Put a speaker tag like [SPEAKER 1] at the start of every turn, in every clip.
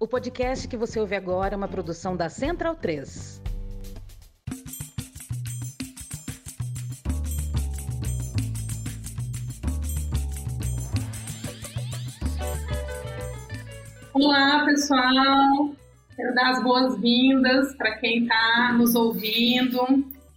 [SPEAKER 1] O podcast que você ouve agora é uma produção da Central 3.
[SPEAKER 2] Olá, pessoal. Quero dar as boas-vindas para quem está nos ouvindo,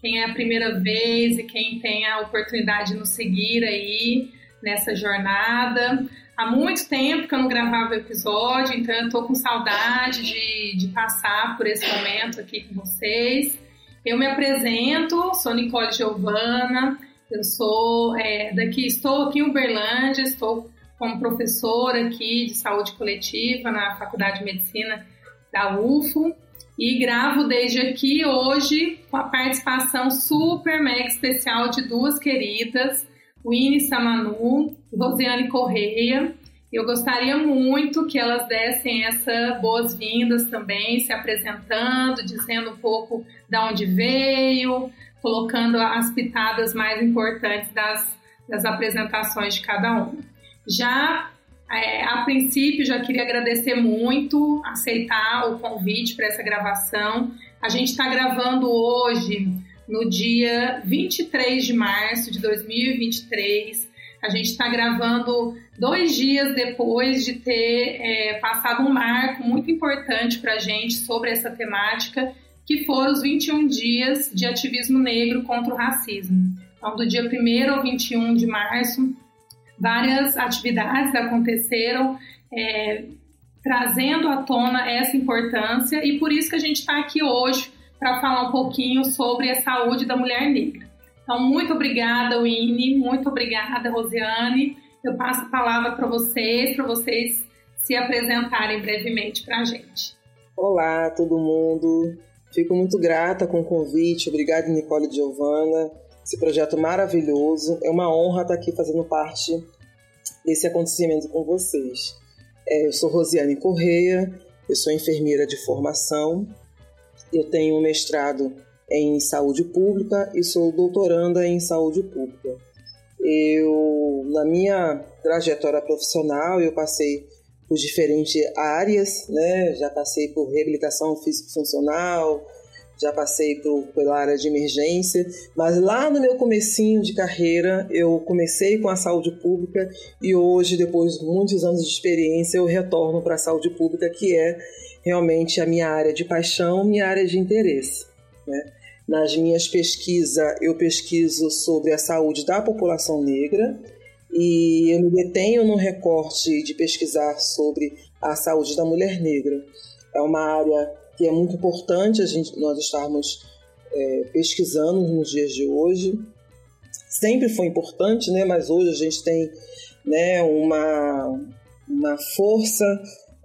[SPEAKER 2] quem é a primeira vez e quem tem a oportunidade de nos seguir aí nessa jornada. Há muito tempo que eu não gravava o episódio, então eu tô com saudade de, de passar por esse momento aqui com vocês. Eu me apresento, sou Nicole Giovana, eu sou é, daqui, estou aqui em Uberlândia, estou como professora aqui de saúde coletiva na Faculdade de Medicina da UFO e gravo desde aqui hoje com a participação super mega especial de duas queridas, Winnie Samanu Rosiane Correia. Eu gostaria muito que elas dessem essa boas-vindas também, se apresentando, dizendo um pouco de onde veio, colocando as pitadas mais importantes das, das apresentações de cada uma. Já é, a princípio, já queria agradecer muito, aceitar o convite para essa gravação. A gente está gravando hoje no dia 23 de março de 2023. A gente está gravando dois dias depois de ter é, passado um marco muito importante para a gente sobre essa temática, que foram os 21 dias de ativismo negro contra o racismo. Então, do dia 1 ao 21 de março, várias atividades aconteceram é, trazendo à tona essa importância e por isso que a gente está aqui hoje para falar um pouquinho sobre a saúde da mulher negra. Então, muito obrigada, Winnie, muito obrigada, Rosiane. Eu passo a palavra para vocês, para vocês se apresentarem brevemente para a gente.
[SPEAKER 3] Olá, todo mundo. Fico muito grata com o convite. Obrigada, Nicole e Giovana. Esse projeto maravilhoso. É uma honra estar aqui fazendo parte desse acontecimento com vocês. É, eu sou Rosiane Correia, eu sou enfermeira de formação eu tenho um mestrado em saúde pública e sou doutoranda em saúde pública. Eu, na minha trajetória profissional, eu passei por diferentes áreas, né? Já passei por reabilitação físico-funcional, já passei por, pela área de emergência, mas lá no meu comecinho de carreira, eu comecei com a saúde pública e hoje, depois de muitos anos de experiência, eu retorno para a saúde pública, que é realmente a minha área de paixão, minha área de interesse. Né? Nas minhas pesquisas, eu pesquiso sobre a saúde da população negra e eu me detenho no recorte de pesquisar sobre a saúde da mulher negra. É uma área que é muito importante a gente, nós estarmos é, pesquisando nos dias de hoje. Sempre foi importante, né? mas hoje a gente tem né, uma, uma força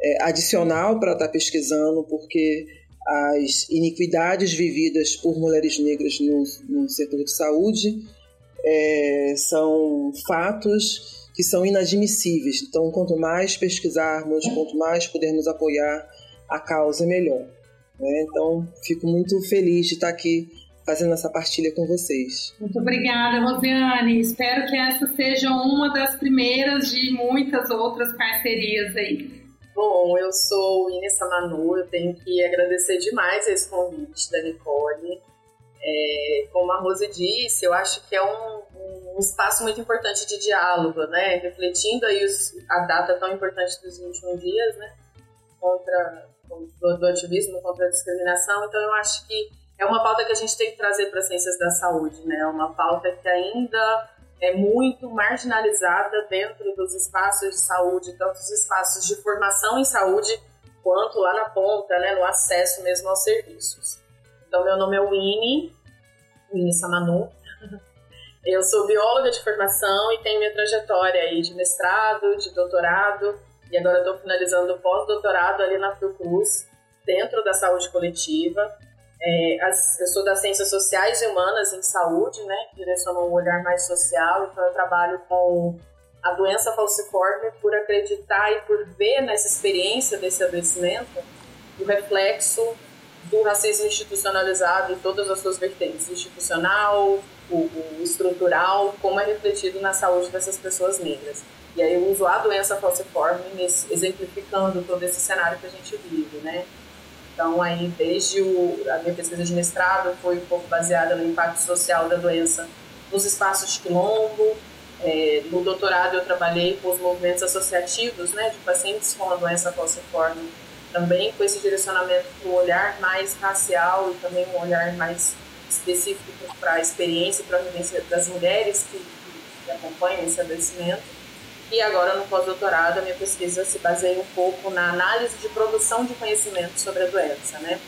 [SPEAKER 3] é, adicional para estar tá pesquisando, porque as iniquidades vividas por mulheres negras no, no setor de saúde é, são fatos que são inadmissíveis. Então, quanto mais pesquisarmos, quanto mais pudermos apoiar a causa, melhor. Né? Então, fico muito feliz de estar aqui fazendo essa partilha com vocês.
[SPEAKER 2] Muito obrigada, Rosiane. Espero que essa seja uma das primeiras de muitas outras parcerias aí.
[SPEAKER 4] Bom, eu sou Inessa Manu, eu tenho que agradecer demais esse convite da Nicole. É, como a Rose disse, eu acho que é um, um, espaço muito importante de diálogo, né? Refletindo aí os, a data tão importante dos 21 dias, né? Contra do, do ativismo, contra a discriminação. Então, eu acho que é uma pauta que a gente tem que trazer para as ciências da saúde, né? É uma pauta que ainda é muito marginalizada dentro dos espaços de saúde, tanto os espaços de formação em saúde, quanto lá na ponta, né, no acesso mesmo aos serviços. Então, meu nome é Winnie, Winnie Samanu. Eu sou bióloga de formação e tenho minha trajetória aí de mestrado, de doutorado, e agora estou finalizando o pós-doutorado ali na Fiocruz, dentro da saúde coletiva. É, as, eu sou das ciências sociais e humanas em saúde, né? Direciono um olhar mais social, então eu trabalho com a doença falciforme por acreditar e por ver nessa experiência desse adoecimento o reflexo do racismo institucionalizado em todas as suas vertentes, institucional, o, o estrutural, como é refletido na saúde dessas pessoas negras. E aí eu uso a doença falciforme exemplificando todo esse cenário que a gente vive, né? Então aí desde o, a minha pesquisa de mestrado foi um pouco baseada no impacto social da doença nos espaços de quilombo, é, no doutorado eu trabalhei com os movimentos associativos, né, de pacientes com a doença falciforme, também com esse direcionamento para um olhar mais racial e também um olhar mais específico para a experiência e para a vivência das mulheres que, que acompanham esse adoecimento. E agora, no pós-doutorado, a minha pesquisa se baseia um pouco na análise de produção de conhecimento sobre a doença, né?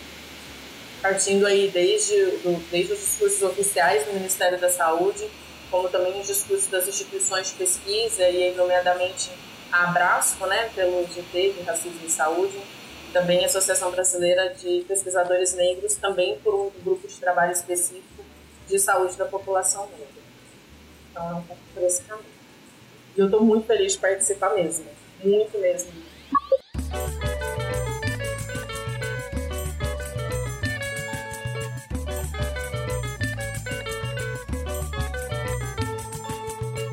[SPEAKER 4] Partindo aí desde, do, desde os discursos oficiais do Ministério da Saúde, como também os discursos das instituições de pesquisa, e nomeadamente a Abrasco, né, pelo GT, de Racismo e Saúde, também a Associação Brasileira de Pesquisadores Negros, também por um grupo de trabalho específico de saúde da população negra. Então, é um pouco por esse caminho. E eu estou muito feliz de participar mesmo. Muito mesmo.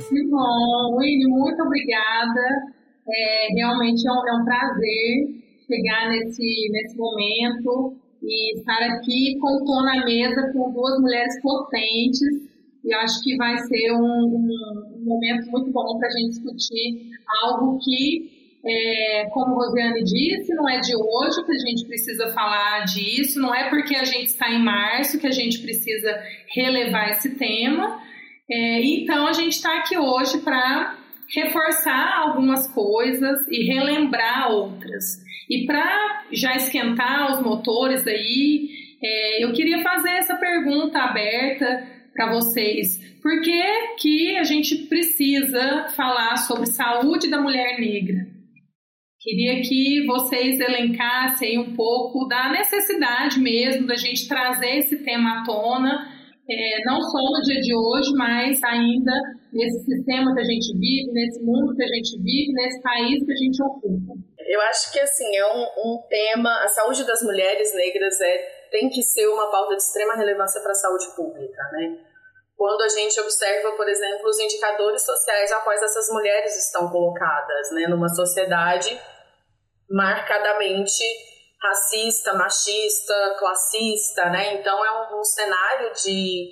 [SPEAKER 2] Muito bom, Willy, muito obrigada. É, realmente é um, é um prazer chegar nesse, nesse momento e estar aqui com tom na mesa com duas mulheres potentes e acho que vai ser um, um, momento muito bom para a gente discutir algo que, é, como Rosiane disse, não é de hoje que a gente precisa falar disso, não é porque a gente está em março que a gente precisa relevar esse tema. É, então, a gente está aqui hoje para reforçar algumas coisas e relembrar outras. E para já esquentar os motores aí, é, eu queria fazer essa pergunta aberta para vocês. Por que, que a gente precisa falar sobre saúde da mulher negra? Queria que vocês elencassem um pouco da necessidade mesmo da gente trazer esse tema à tona, é, não só no dia de hoje, mas ainda nesse sistema que a gente vive, nesse mundo que a gente vive, nesse país que a gente ocupa.
[SPEAKER 4] Eu acho que assim é um, um tema, a saúde das mulheres negras é tem que ser uma pauta de extrema relevância para a saúde pública, né? Quando a gente observa, por exemplo, os indicadores sociais a quais essas mulheres estão colocadas, né, numa sociedade marcadamente racista, machista, classista, né? Então é um, um cenário de,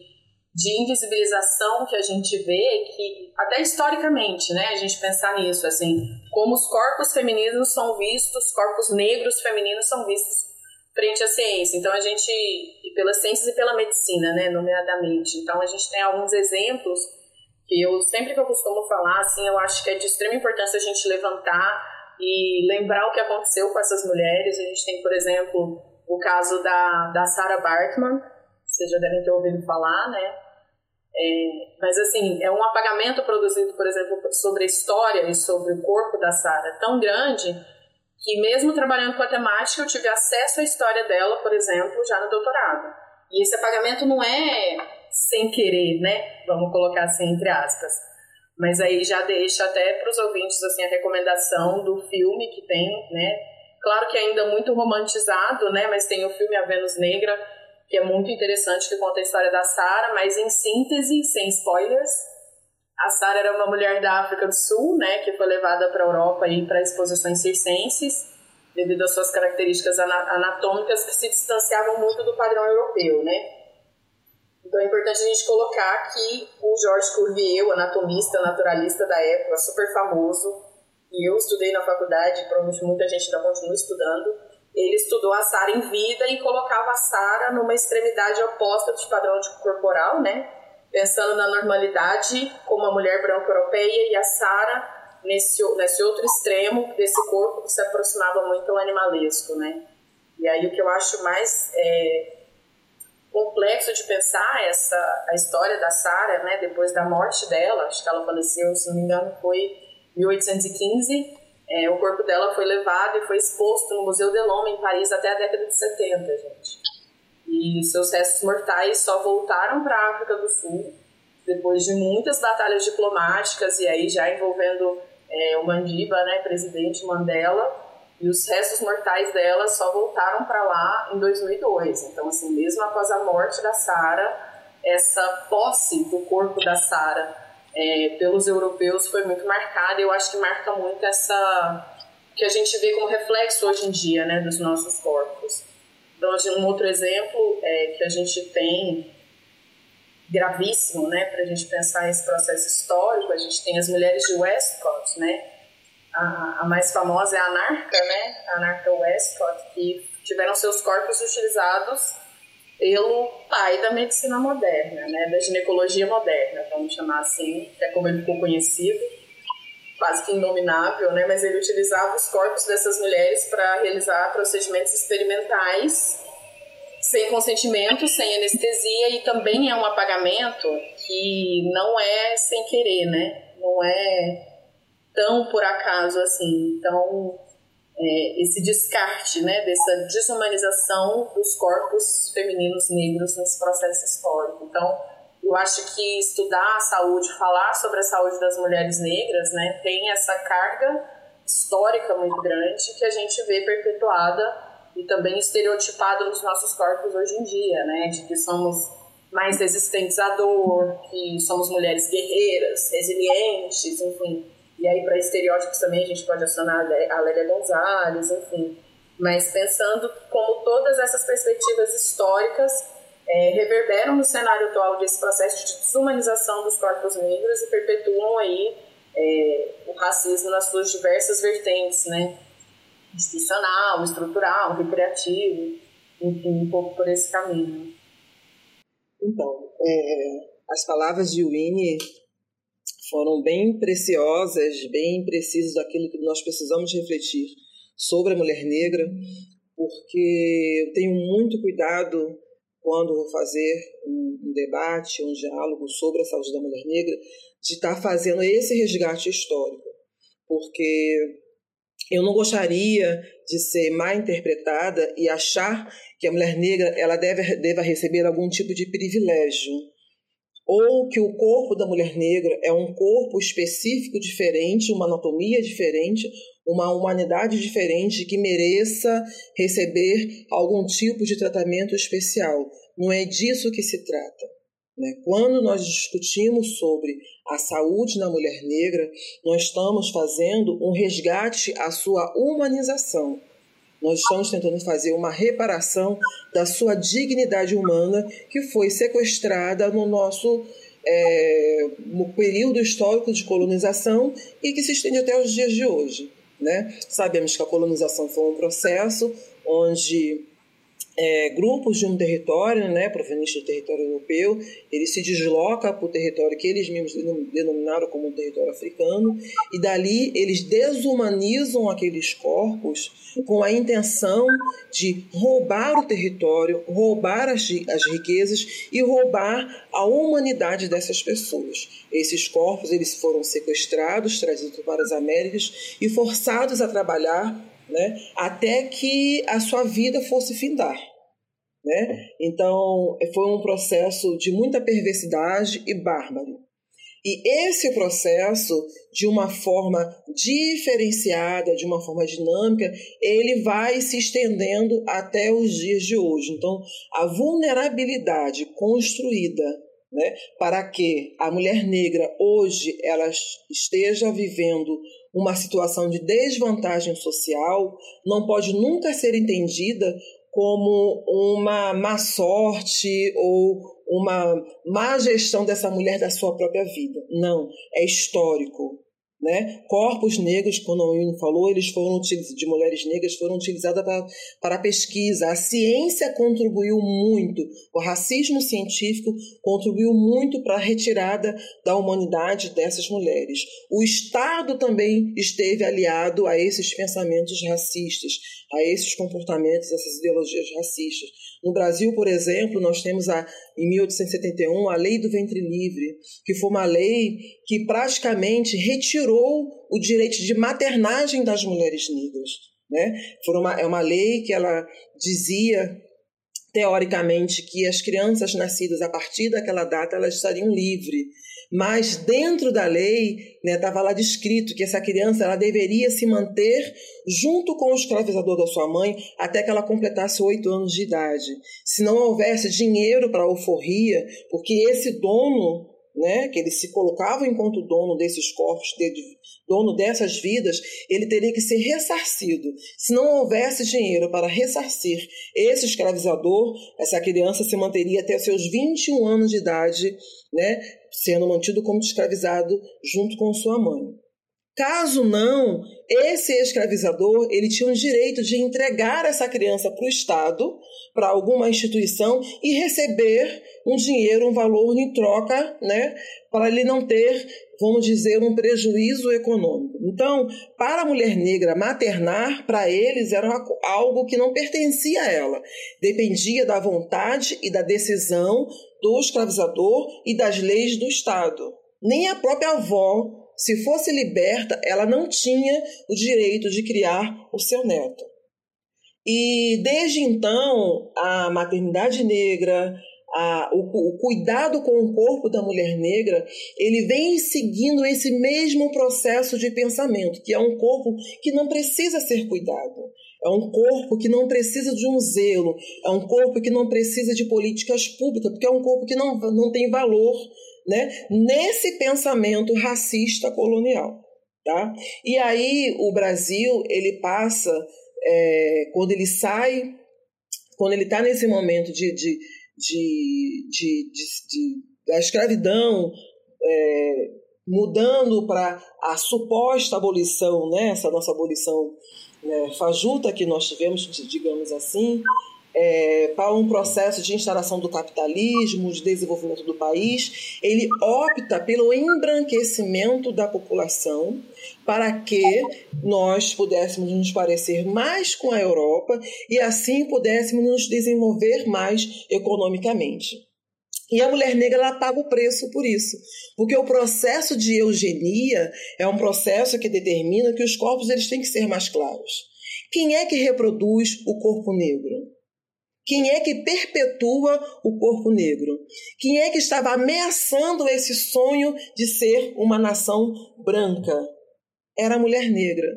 [SPEAKER 4] de invisibilização que a gente vê que até historicamente, né, a gente pensar nisso, assim, como os corpos femininos são vistos, corpos negros femininos são vistos frente à ciência. Então a gente, pelas ciências e pela medicina, né, nomeadamente. Então a gente tem alguns exemplos que eu sempre que eu costumo falar, assim, eu acho que é de extrema importância a gente levantar e lembrar o que aconteceu com essas mulheres. A gente tem, por exemplo, o caso da, da Sarah Bartman, vocês já devem ter ouvido falar, né? É, mas assim, é um apagamento produzido, por exemplo, sobre a história e sobre o corpo da Sarah tão grande que mesmo trabalhando com a temática, eu tive acesso à história dela, por exemplo, já no doutorado. E esse apagamento não é sem querer, né? Vamos colocar assim entre aspas. Mas aí já deixa até para os ouvintes assim a recomendação do filme que tem, né? Claro que ainda muito romantizado, né? Mas tem o filme A Vênus Negra, que é muito interessante, que conta a história da Sara, mas em síntese, sem spoilers, a Sara era uma mulher da África do Sul, né, que foi levada para a Europa e para exposições circenses, devido às suas características anatômicas que se distanciavam muito do padrão europeu, né? Então é importante a gente colocar que o Georges Cuvier, o anatomista, naturalista da época, super famoso, e eu estudei na faculdade, provavelmente muita gente ainda continua estudando, ele estudou a Sara em vida e colocava a Sara numa extremidade oposta do padrão corporal, né? Pensando na normalidade como a mulher branca europeia e a Sara nesse, nesse outro extremo desse corpo que se aproximava muito ao animalesco, né? E aí o que eu acho mais é, complexo de pensar essa a história da Sara, né? Depois da morte dela, acho que ela faleceu, se não me engano, foi 1815. É, o corpo dela foi levado e foi exposto no Museu de Loma em Paris até a década de 70, gente e seus restos mortais só voltaram para a África do Sul depois de muitas batalhas diplomáticas e aí já envolvendo é, o Mandiba, né, presidente Mandela, e os restos mortais dela só voltaram para lá em 2002. Então, assim, mesmo após a morte da Sara, essa posse do corpo da Sara é, pelos europeus foi muito marcada. Eu acho que marca muito essa que a gente vê como reflexo hoje em dia, né, dos nossos corpos. Então, um outro exemplo é que a gente tem gravíssimo, né, para a gente pensar esse processo histórico, a gente tem as mulheres de Westcott, né, a, a mais famosa é a Anarca, né, a Anarca Westcott, que tiveram seus corpos utilizados pelo pai da medicina moderna, né, da ginecologia moderna, vamos chamar assim, que é como ele ficou conhecido, quase que inominável, né, mas ele utilizava os corpos dessas mulheres para realizar procedimentos experimentais sem consentimento, sem anestesia e também é um apagamento que não é sem querer, né, não é tão por acaso assim. Então, é, esse descarte, né, dessa desumanização dos corpos femininos negros nesse processo histórico. Então, eu acho que estudar a saúde, falar sobre a saúde das mulheres negras, né, tem essa carga histórica muito grande que a gente vê perpetuada e também estereotipada nos nossos corpos hoje em dia, né, de que somos mais resistentes à dor, que somos mulheres guerreiras, resilientes, enfim. E aí, para estereótipos também, a gente pode acionar a Lélia Gonzalez, enfim. Mas pensando como todas essas perspectivas históricas é, reverberam no cenário atual desse processo de desumanização dos corpos negros e perpetuam aí é, o racismo nas suas diversas vertentes, né? Institucional, estrutural, recreativo, enfim, um pouco por esse caminho.
[SPEAKER 3] Então, é, as palavras de Winnie foram bem preciosas, bem precisas daquilo que nós precisamos refletir sobre a mulher negra, porque eu tenho muito cuidado quando vou fazer um, um debate, um diálogo sobre a saúde da mulher negra, de estar fazendo esse resgate histórico, porque eu não gostaria de ser mal interpretada e achar que a mulher negra ela deve deva receber algum tipo de privilégio ou que o corpo da mulher negra é um corpo específico diferente, uma anatomia diferente, uma humanidade diferente que mereça receber algum tipo de tratamento especial. Não é disso que se trata. Né? Quando nós discutimos sobre a saúde na mulher negra, nós estamos fazendo um resgate à sua humanização nós estamos tentando fazer uma reparação da sua dignidade humana que foi sequestrada no nosso é, no período histórico de colonização e que se estende até os dias de hoje. Né? Sabemos que a colonização foi um processo onde é, grupos de um território, né, proveniente do território europeu, ele se desloca para o território que eles mesmos denominaram como um território africano, e dali eles desumanizam aqueles corpos com a intenção de roubar o território, roubar as, as riquezas e roubar a humanidade dessas pessoas. Esses corpos eles foram sequestrados, trazidos para as Américas e forçados a trabalhar né, até que a sua vida fosse findar. Né? Então, foi um processo de muita perversidade e bárbaro. E esse processo, de uma forma diferenciada, de uma forma dinâmica, ele vai se estendendo até os dias de hoje. Então, a vulnerabilidade construída né, para que a mulher negra hoje ela esteja vivendo uma situação de desvantagem social não pode nunca ser entendida como uma má sorte ou uma má gestão dessa mulher da sua própria vida. Não, é histórico. Né? Corpos negros, quando o Wynne falou, eles foram de mulheres negras foram utilizadas para, para pesquisa. A ciência contribuiu muito, o racismo científico contribuiu muito para a retirada da humanidade dessas mulheres. O Estado também esteve aliado a esses pensamentos racistas, a esses comportamentos, essas ideologias racistas. No Brasil, por exemplo, nós temos a, em 1871 a Lei do Ventre Livre, que foi uma lei que praticamente retirou o direito de maternagem das mulheres negras. Né? Foi uma, é uma lei que ela dizia teoricamente que as crianças nascidas a partir daquela data elas estariam livres mas dentro da lei estava né, lá descrito que essa criança ela deveria se manter junto com o escravizador da sua mãe até que ela completasse oito anos de idade. Se não houvesse dinheiro para a alforria, porque esse dono né, que ele se colocava enquanto dono desses corpos, dono dessas vidas, ele teria que ser ressarcido. Se não houvesse dinheiro para ressarcir esse escravizador, essa criança se manteria até seus 21 anos de idade, né, sendo mantido como escravizado junto com sua mãe. Caso não, esse escravizador ele tinha o direito de entregar essa criança para o Estado, para alguma instituição e receber um dinheiro, um valor em troca, né, para ele não ter, vamos dizer, um prejuízo econômico. Então, para a mulher negra, maternar para eles era algo que não pertencia a ela, dependia da vontade e da decisão do escravizador e das leis do Estado. Nem a própria avó se fosse liberta, ela não tinha o direito de criar o seu neto. E desde então, a maternidade negra, a, o, o, cuidado com o corpo da mulher negra, ele vem seguindo esse mesmo processo de pensamento, que é um corpo que não precisa ser cuidado. É um corpo que não precisa de um zelo, é um corpo que não precisa de políticas públicas, porque é um corpo que não, não tem valor né, nesse pensamento racista colonial. Tá? E aí o Brasil ele passa, é, quando ele sai, quando ele está nesse momento de, de, de, de, da escravidão, é, mudando para a suposta abolição, né, essa nossa abolição né, fajuta que nós tivemos, digamos assim, é, para um processo de instalação do capitalismo, de desenvolvimento do país, ele opta pelo embranquecimento da população para que nós pudéssemos nos parecer mais com a Europa e assim pudéssemos nos desenvolver mais economicamente. E a mulher negra ela paga o preço por isso, porque o processo de eugenia é um processo que determina que os corpos eles têm que ser mais claros. Quem é que reproduz o corpo negro? Quem é que perpetua o corpo negro? Quem é que estava ameaçando esse sonho de ser uma nação branca? Era a mulher negra.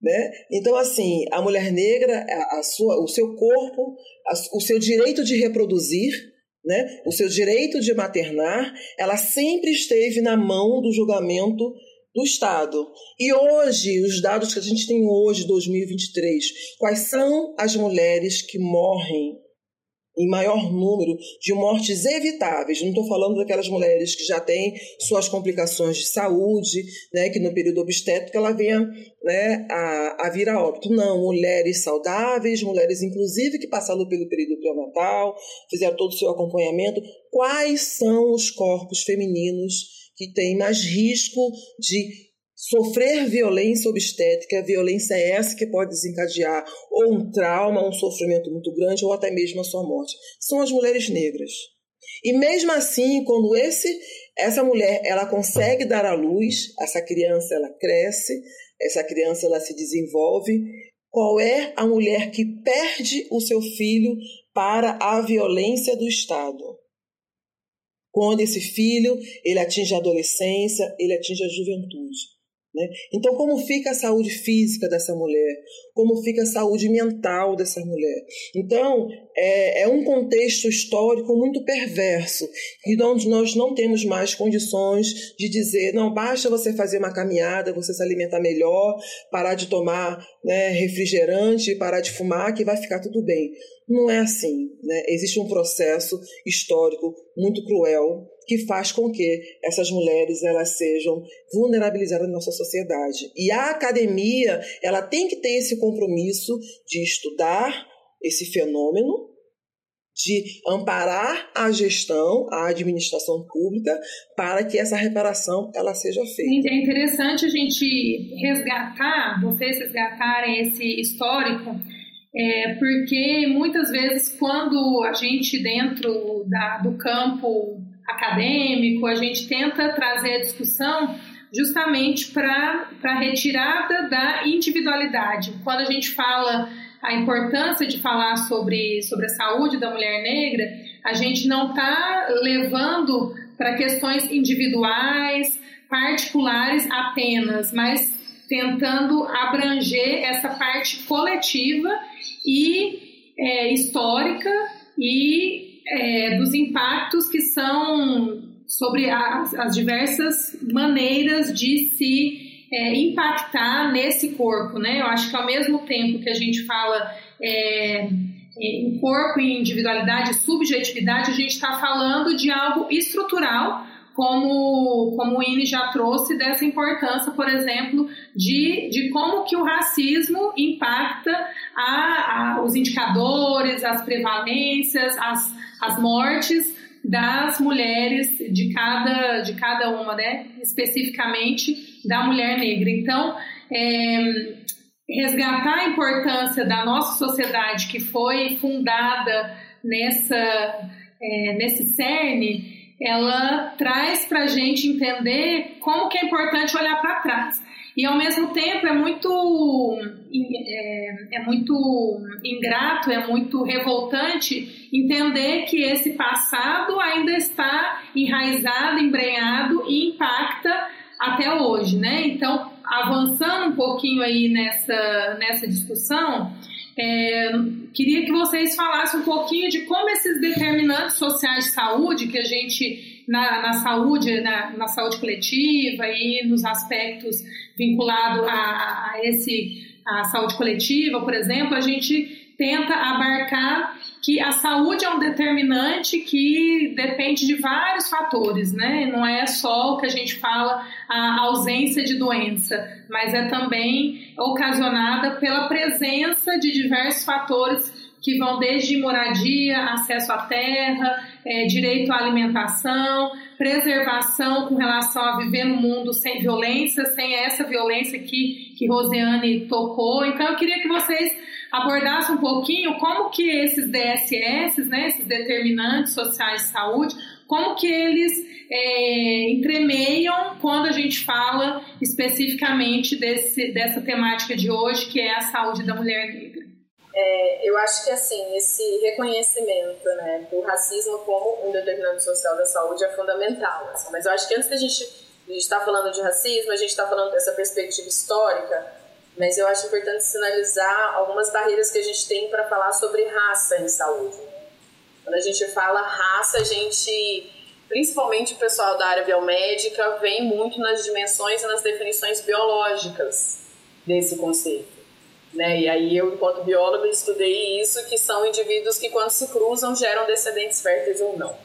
[SPEAKER 3] Né? Então, assim, a mulher negra, a, a sua, o seu corpo, a, o seu direito de reproduzir, né? o seu direito de maternar, ela sempre esteve na mão do julgamento do Estado. E hoje, os dados que a gente tem hoje, 2023, quais são as mulheres que morrem em maior número de mortes evitáveis. Não estou falando daquelas mulheres que já têm suas complicações de saúde, né, que no período obstétrico ela venha né, a, a vir a óbito. Não, mulheres saudáveis, mulheres inclusive que passaram pelo período pré-natal, fizeram todo o seu acompanhamento. Quais são os corpos femininos que tem mais risco de sofrer violência obstétrica, violência é essa que pode desencadear ou um trauma, um sofrimento muito grande ou até mesmo a sua morte. São as mulheres negras. E mesmo assim, quando esse essa mulher ela consegue dar à luz, essa criança ela cresce, essa criança ela se desenvolve, qual é a mulher que perde o seu filho para a violência do Estado? Quando esse filho ele atinge a adolescência, ele atinge a juventude. Né? Então, como fica a saúde física dessa mulher? Como fica a saúde mental dessa mulher? Então, é, é um contexto histórico muito perverso, e onde nós não temos mais condições de dizer, não, basta você fazer uma caminhada, você se alimentar melhor, parar de tomar né, refrigerante, parar de fumar, que vai ficar tudo bem. Não é assim. Né? Existe um processo histórico muito cruel que faz com que essas mulheres elas sejam vulnerabilizadas na nossa sociedade. E a academia ela tem que ter esse compromisso de estudar esse fenômeno, de amparar a gestão, a administração pública, para que essa reparação ela seja feita.
[SPEAKER 2] É interessante a gente resgatar, vocês resgatarem esse histórico é, porque muitas vezes quando a gente dentro da, do campo acadêmico, a gente tenta trazer a discussão justamente para a retirada da individualidade. Quando a gente fala a importância de falar sobre, sobre a saúde da mulher negra, a gente não está levando para questões individuais, particulares apenas, mas tentando abranger essa parte coletiva e é, histórica e é, dos impactos que são sobre as, as diversas maneiras de se é, impactar nesse corpo, né? Eu acho que ao mesmo tempo que a gente fala é, em corpo, em individualidade, subjetividade, a gente está falando de algo estrutural, como, como o INE já trouxe, dessa importância, por exemplo, de, de como que o racismo impacta a, a, os indicadores, as prevalências, as, as mortes das mulheres de cada, de cada uma, né? especificamente da mulher negra. Então, é, resgatar a importância da nossa sociedade que foi fundada nessa, é, nesse cerne, ela traz para a gente entender como que é importante olhar para trás. E ao mesmo tempo é muito, é, é, muito ingrato, é muito revoltante entender que esse passado ainda está enraizado, embrenhado e impacta até hoje, né? Então, avançando um pouquinho aí nessa, nessa discussão, é, queria que vocês falassem um pouquinho de como esses determinantes sociais de saúde que a gente na, na saúde, na, na, saúde coletiva e nos aspectos vinculados a, a esse a saúde coletiva, por exemplo, a gente tenta abarcar que a saúde é um determinante que depende de vários fatores, né? Não é só o que a gente fala a ausência de doença, mas é também ocasionada pela presença de diversos fatores que vão desde moradia, acesso à terra, é, direito à alimentação, preservação com relação a viver no mundo sem violência, sem essa violência que, que Rosiane tocou. Então, eu queria que vocês abordasse um pouquinho como que esses DSS, né, esses determinantes sociais de saúde, como que eles é, entremeiam quando a gente fala especificamente desse, dessa temática de hoje, que é a saúde da mulher negra.
[SPEAKER 4] É, eu acho que assim esse reconhecimento né, do racismo como um determinante social da saúde é fundamental. Assim, mas eu acho que antes da gente estar tá falando de racismo, a gente está falando dessa perspectiva histórica mas eu acho importante sinalizar algumas barreiras que a gente tem para falar sobre raça em saúde. Quando a gente fala raça, a gente, principalmente o pessoal da área biomédica, vem muito nas dimensões e nas definições biológicas desse conceito. Né? E aí eu, enquanto bióloga, estudei isso, que são indivíduos que quando se cruzam geram descendentes férteis ou não.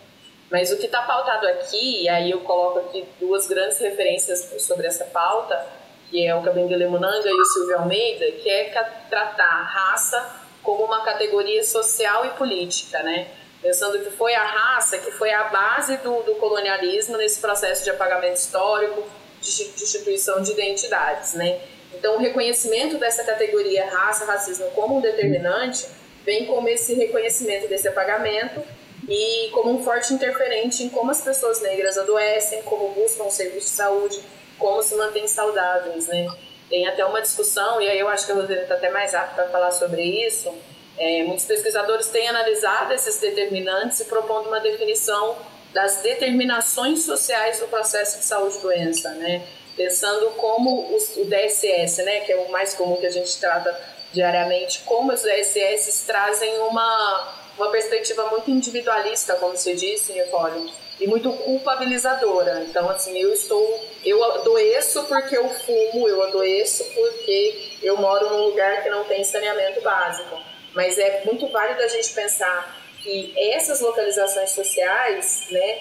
[SPEAKER 4] Mas o que está pautado aqui, e aí eu coloco aqui duas grandes referências sobre essa pauta, que é o Kabengele Munanga e o Silvio Almeida, que é tratar a raça como uma categoria social e política, né? Pensando que foi a raça que foi a base do, do colonialismo nesse processo de apagamento histórico, de destituição de identidades, né? Então, o reconhecimento dessa categoria raça, racismo como um determinante vem como esse reconhecimento desse apagamento e como um forte interferente em como as pessoas negras adoecem, como buscam um serviço de saúde, como se mantém saudáveis, né? Tem até uma discussão, e aí eu acho que a Rosana está até mais apta para falar sobre isso. É, muitos pesquisadores têm analisado esses determinantes e propondo uma definição das determinações sociais do processo de saúde e doença, né? Pensando como o DSS, né, que é o mais comum que a gente trata diariamente, como os DSS trazem uma, uma perspectiva muito individualista, como você disse, Nicole, e muito culpabilizadora. Então, assim, eu estou. Eu adoeço porque eu fumo, eu adoeço porque eu moro num lugar que não tem saneamento básico. Mas é muito válido a gente pensar que essas localizações sociais, né,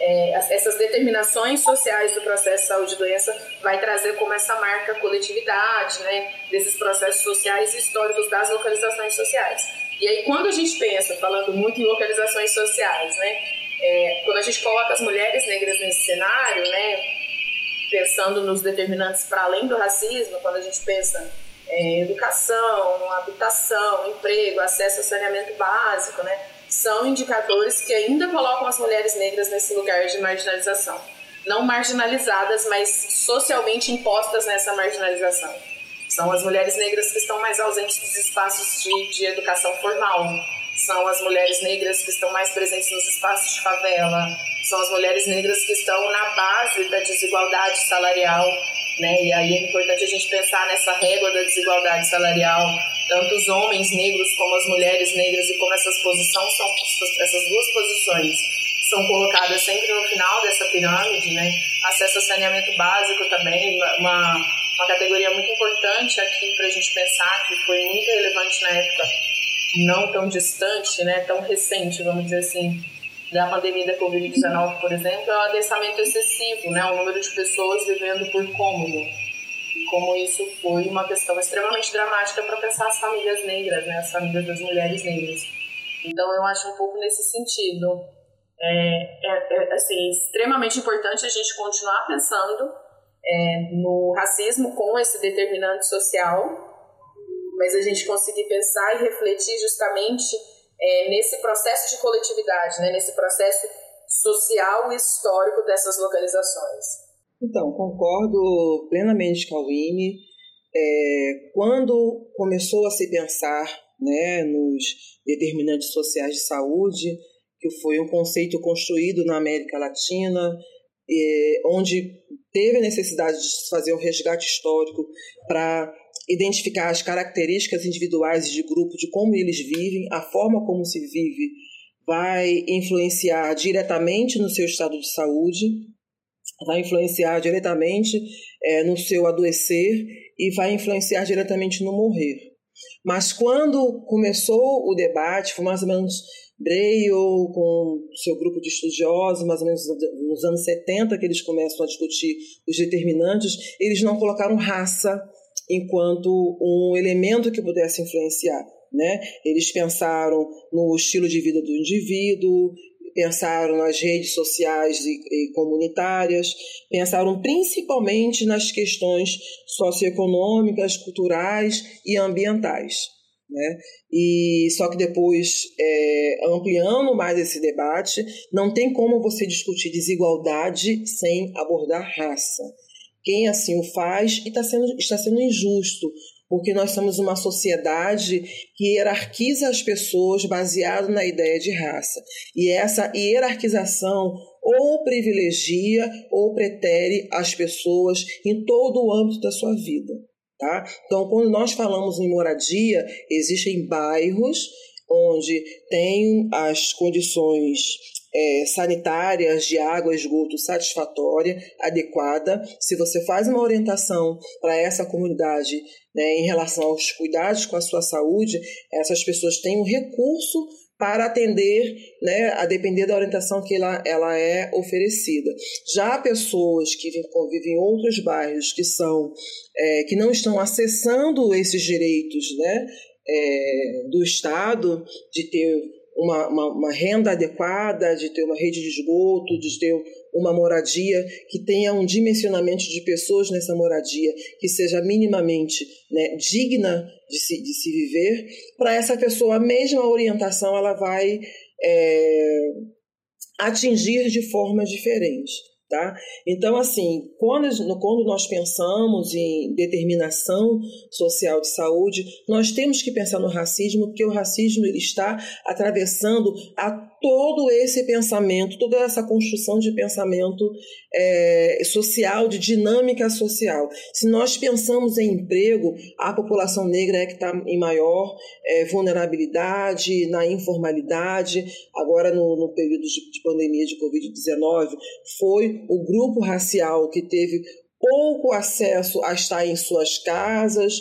[SPEAKER 4] é, essas determinações sociais do processo de saúde e doença vai trazer como essa marca coletividade, né, desses processos sociais e históricos das localizações sociais. E aí, quando a gente pensa, falando muito em localizações sociais, né, é, quando a gente coloca as mulheres negras nesse cenário, né, pensando nos determinantes para além do racismo, quando a gente pensa em educação, habitação, emprego, acesso a saneamento básico, né, são indicadores que ainda colocam as mulheres negras nesse lugar de marginalização. Não marginalizadas, mas socialmente impostas nessa marginalização. São as mulheres negras que estão mais ausentes dos espaços de, de educação formal, são as mulheres negras que estão mais presentes nos espaços de favela, são as mulheres negras que estão na base da desigualdade salarial, né? E aí é importante a gente pensar nessa régua da desigualdade salarial, tanto os homens negros como as mulheres negras e como essas posições são essas duas posições são colocadas sempre no final dessa pirâmide, né? Acesso ao saneamento básico também, uma, uma categoria muito importante aqui para a gente pensar, que foi muito relevante na época não tão distante, né? Tão recente, vamos dizer assim, da pandemia da Covid-19, por exemplo, é o adensamento excessivo, né? O número de pessoas vivendo por cômodo. E como isso foi uma questão extremamente dramática para pensar as famílias negras, né? As famílias das mulheres negras. Então, eu acho um pouco nesse sentido. É, é, é assim, extremamente importante a gente continuar pensando é, no racismo com esse determinante social, mas a gente conseguir pensar e refletir justamente é, nesse processo de coletividade, né, nesse processo social e histórico dessas localizações.
[SPEAKER 3] Então, concordo plenamente com a Winnie. É, quando começou a se pensar né, nos determinantes sociais de saúde, que foi um conceito construído na América Latina, é, onde teve a necessidade de fazer um resgate histórico para identificar as características individuais de grupo, de como eles vivem, a forma como se vive, vai influenciar diretamente no seu estado de saúde, vai influenciar diretamente é, no seu adoecer e vai influenciar diretamente no morrer. Mas quando começou o debate, foi mais ou menos Breil com seu grupo de estudiosos, mais ou menos nos anos 70 que eles começam a discutir os determinantes, eles não colocaram raça enquanto um elemento que pudesse influenciar. Né? Eles pensaram no estilo de vida do indivíduo, pensaram nas redes sociais e, comunitárias, pensaram principalmente nas questões socioeconômicas, culturais e ambientais. Né? E só que depois, é, ampliando mais esse debate, não tem como você discutir desigualdade sem abordar raça quem assim o faz e está sendo, está sendo injusto, porque nós somos uma sociedade que hierarquiza as pessoas baseado na ideia de raça. E essa hierarquização ou privilegia ou pretere as pessoas em todo o âmbito da sua vida. Tá? Então, quando nós falamos em moradia, existem bairros onde tem as condições é, sanitárias de água e esgoto satisfatória, adequada. Se você faz uma orientação para essa comunidade né, em relação aos cuidados com a sua saúde, essas pessoas têm um recurso para atender, né, a depender da orientação que ela, ela é oferecida. Já pessoas que convivem em outros bairros que são é, que não estão acessando esses direitos, né, é, do Estado de ter uma, uma, uma, renda adequada, de ter uma rede de esgoto, de ter uma moradia que tenha um dimensionamento de pessoas nessa moradia que seja minimamente né, digna de se, de se viver, para essa pessoa a mesma orientação ela vai é, atingir de formas diferentes. Tá? Então, assim, quando, quando nós pensamos em determinação social de saúde, nós temos que pensar no racismo, porque o racismo ele está atravessando a todo esse pensamento, toda essa construção de pensamento é, social, de dinâmica social. Se nós pensamos em emprego, a população negra é que está em maior é, vulnerabilidade, na informalidade. Agora, no, no período de, de pandemia de Covid-19, foi o grupo racial que teve pouco acesso a estar em suas casas,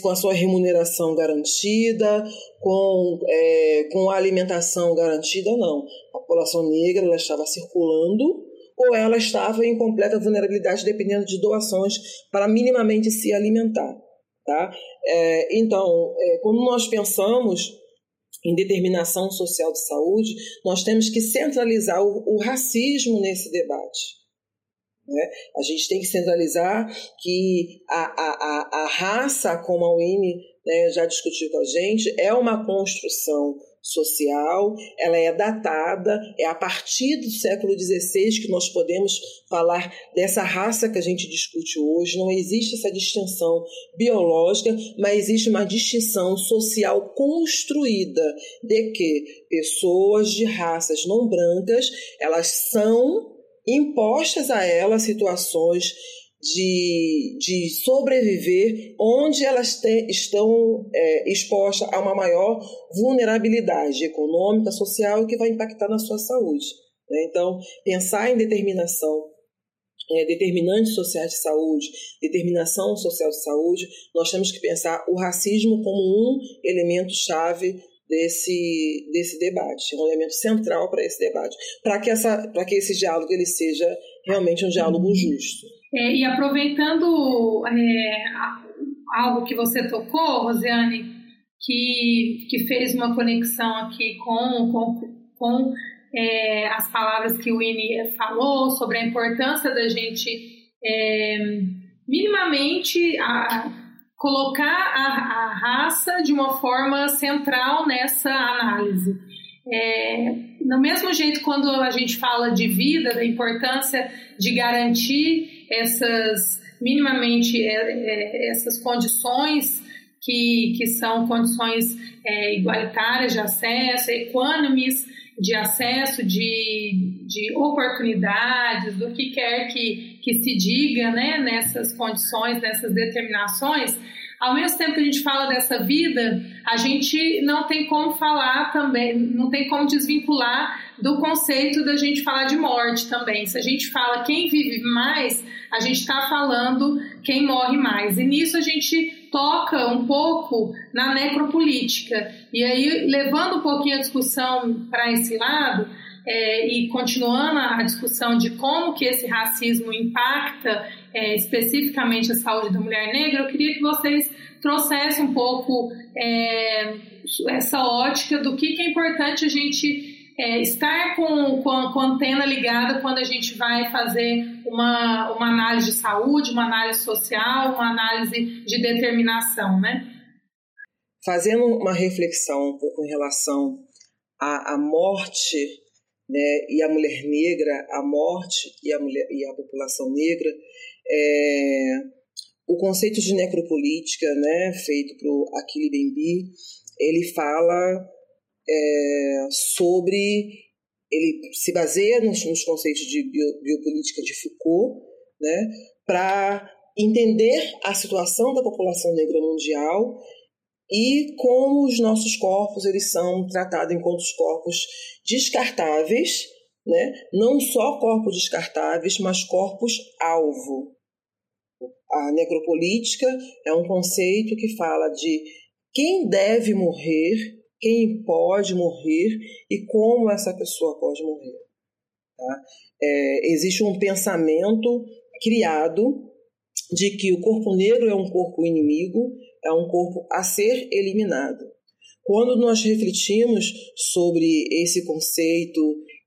[SPEAKER 3] com a sua remuneração garantida, com, é, com a alimentação garantida, não. A população negra ela estava circulando ou ela estava em completa vulnerabilidade dependendo de doações para minimamente se alimentar. Tá? É, então, é, quando nós pensamos em determinação social de saúde, nós temos que centralizar o, o racismo nesse debate. Né? A gente tem que centralizar que a, a, a, raça, como a Winnie né, já discutiu com a gente, é uma construção social, ela é datada, é a partir do século XVI que nós podemos falar dessa raça que a gente discute hoje. Não existe essa distinção biológica, mas existe uma distinção social construída de que pessoas de raças não brancas, elas são impostas a ela situações de, de sobreviver onde elas te, estão é, expostas a uma maior vulnerabilidade econômica, social que vai impactar na sua saúde. Né? Então, pensar em determinação, é, determinantes sociais de saúde, determinação social de saúde, nós temos que pensar o racismo como um elemento chave desse, desse debate, um elemento central para esse debate, para que, essa, que esse diálogo ele seja realmente um diálogo justo.
[SPEAKER 2] É, e aproveitando é, algo que você tocou, Rosiane, que, que fez uma conexão aqui com, com, com é, as palavras que o Winnie falou sobre a importância da gente é, minimamente a, colocar a, a, raça de uma forma central nessa análise. É, do mesmo jeito, quando a gente fala de vida, da importância de garantir essas minimamente é, é, essas condições que, que são condições é, igualitárias de acesso, equânimes de acesso, de, de oportunidades, do que quer que, que se diga né, nessas condições, nessas determinações, ao mesmo tempo que a gente fala dessa vida, a gente não tem como falar também, não tem como desvincular do conceito da gente falar de morte também. Se a gente fala quem vive mais, a gente está falando quem morre mais. E nisso a gente toca um pouco na necropolítica. E aí, levando um pouquinho a discussão para esse lado, é, e continuando a discussão de como que esse racismo impacta é, especificamente a saúde da mulher negra, eu queria que vocês trouxessem um pouco é, essa ótica do que, que é importante a gente é, estar com, com, a, com a antena ligada quando a gente vai fazer uma, uma análise de saúde, uma análise social, uma análise de determinação, né?
[SPEAKER 3] Fazendo uma reflexão um pouco em relação à, à morte né, e a mulher negra, a morte e a, mulher, e a população negra, é, o conceito de necropolítica, né, feito por Aquile Bembi, ele fala é, sobre. Ele se baseia nos, nos conceitos de bio, biopolítica de Foucault, né, para entender a situação da população negra mundial e como os nossos corpos eles são tratados enquanto corpos descartáveis, né? não só corpos descartáveis, mas corpos alvo. A necropolítica é um conceito que fala de quem deve morrer quem pode morrer e como essa pessoa pode morrer. Tá? É, existe um pensamento criado de que o corpo negro é um corpo inimigo, é um corpo a ser eliminado. Quando nós refletimos sobre esse conceito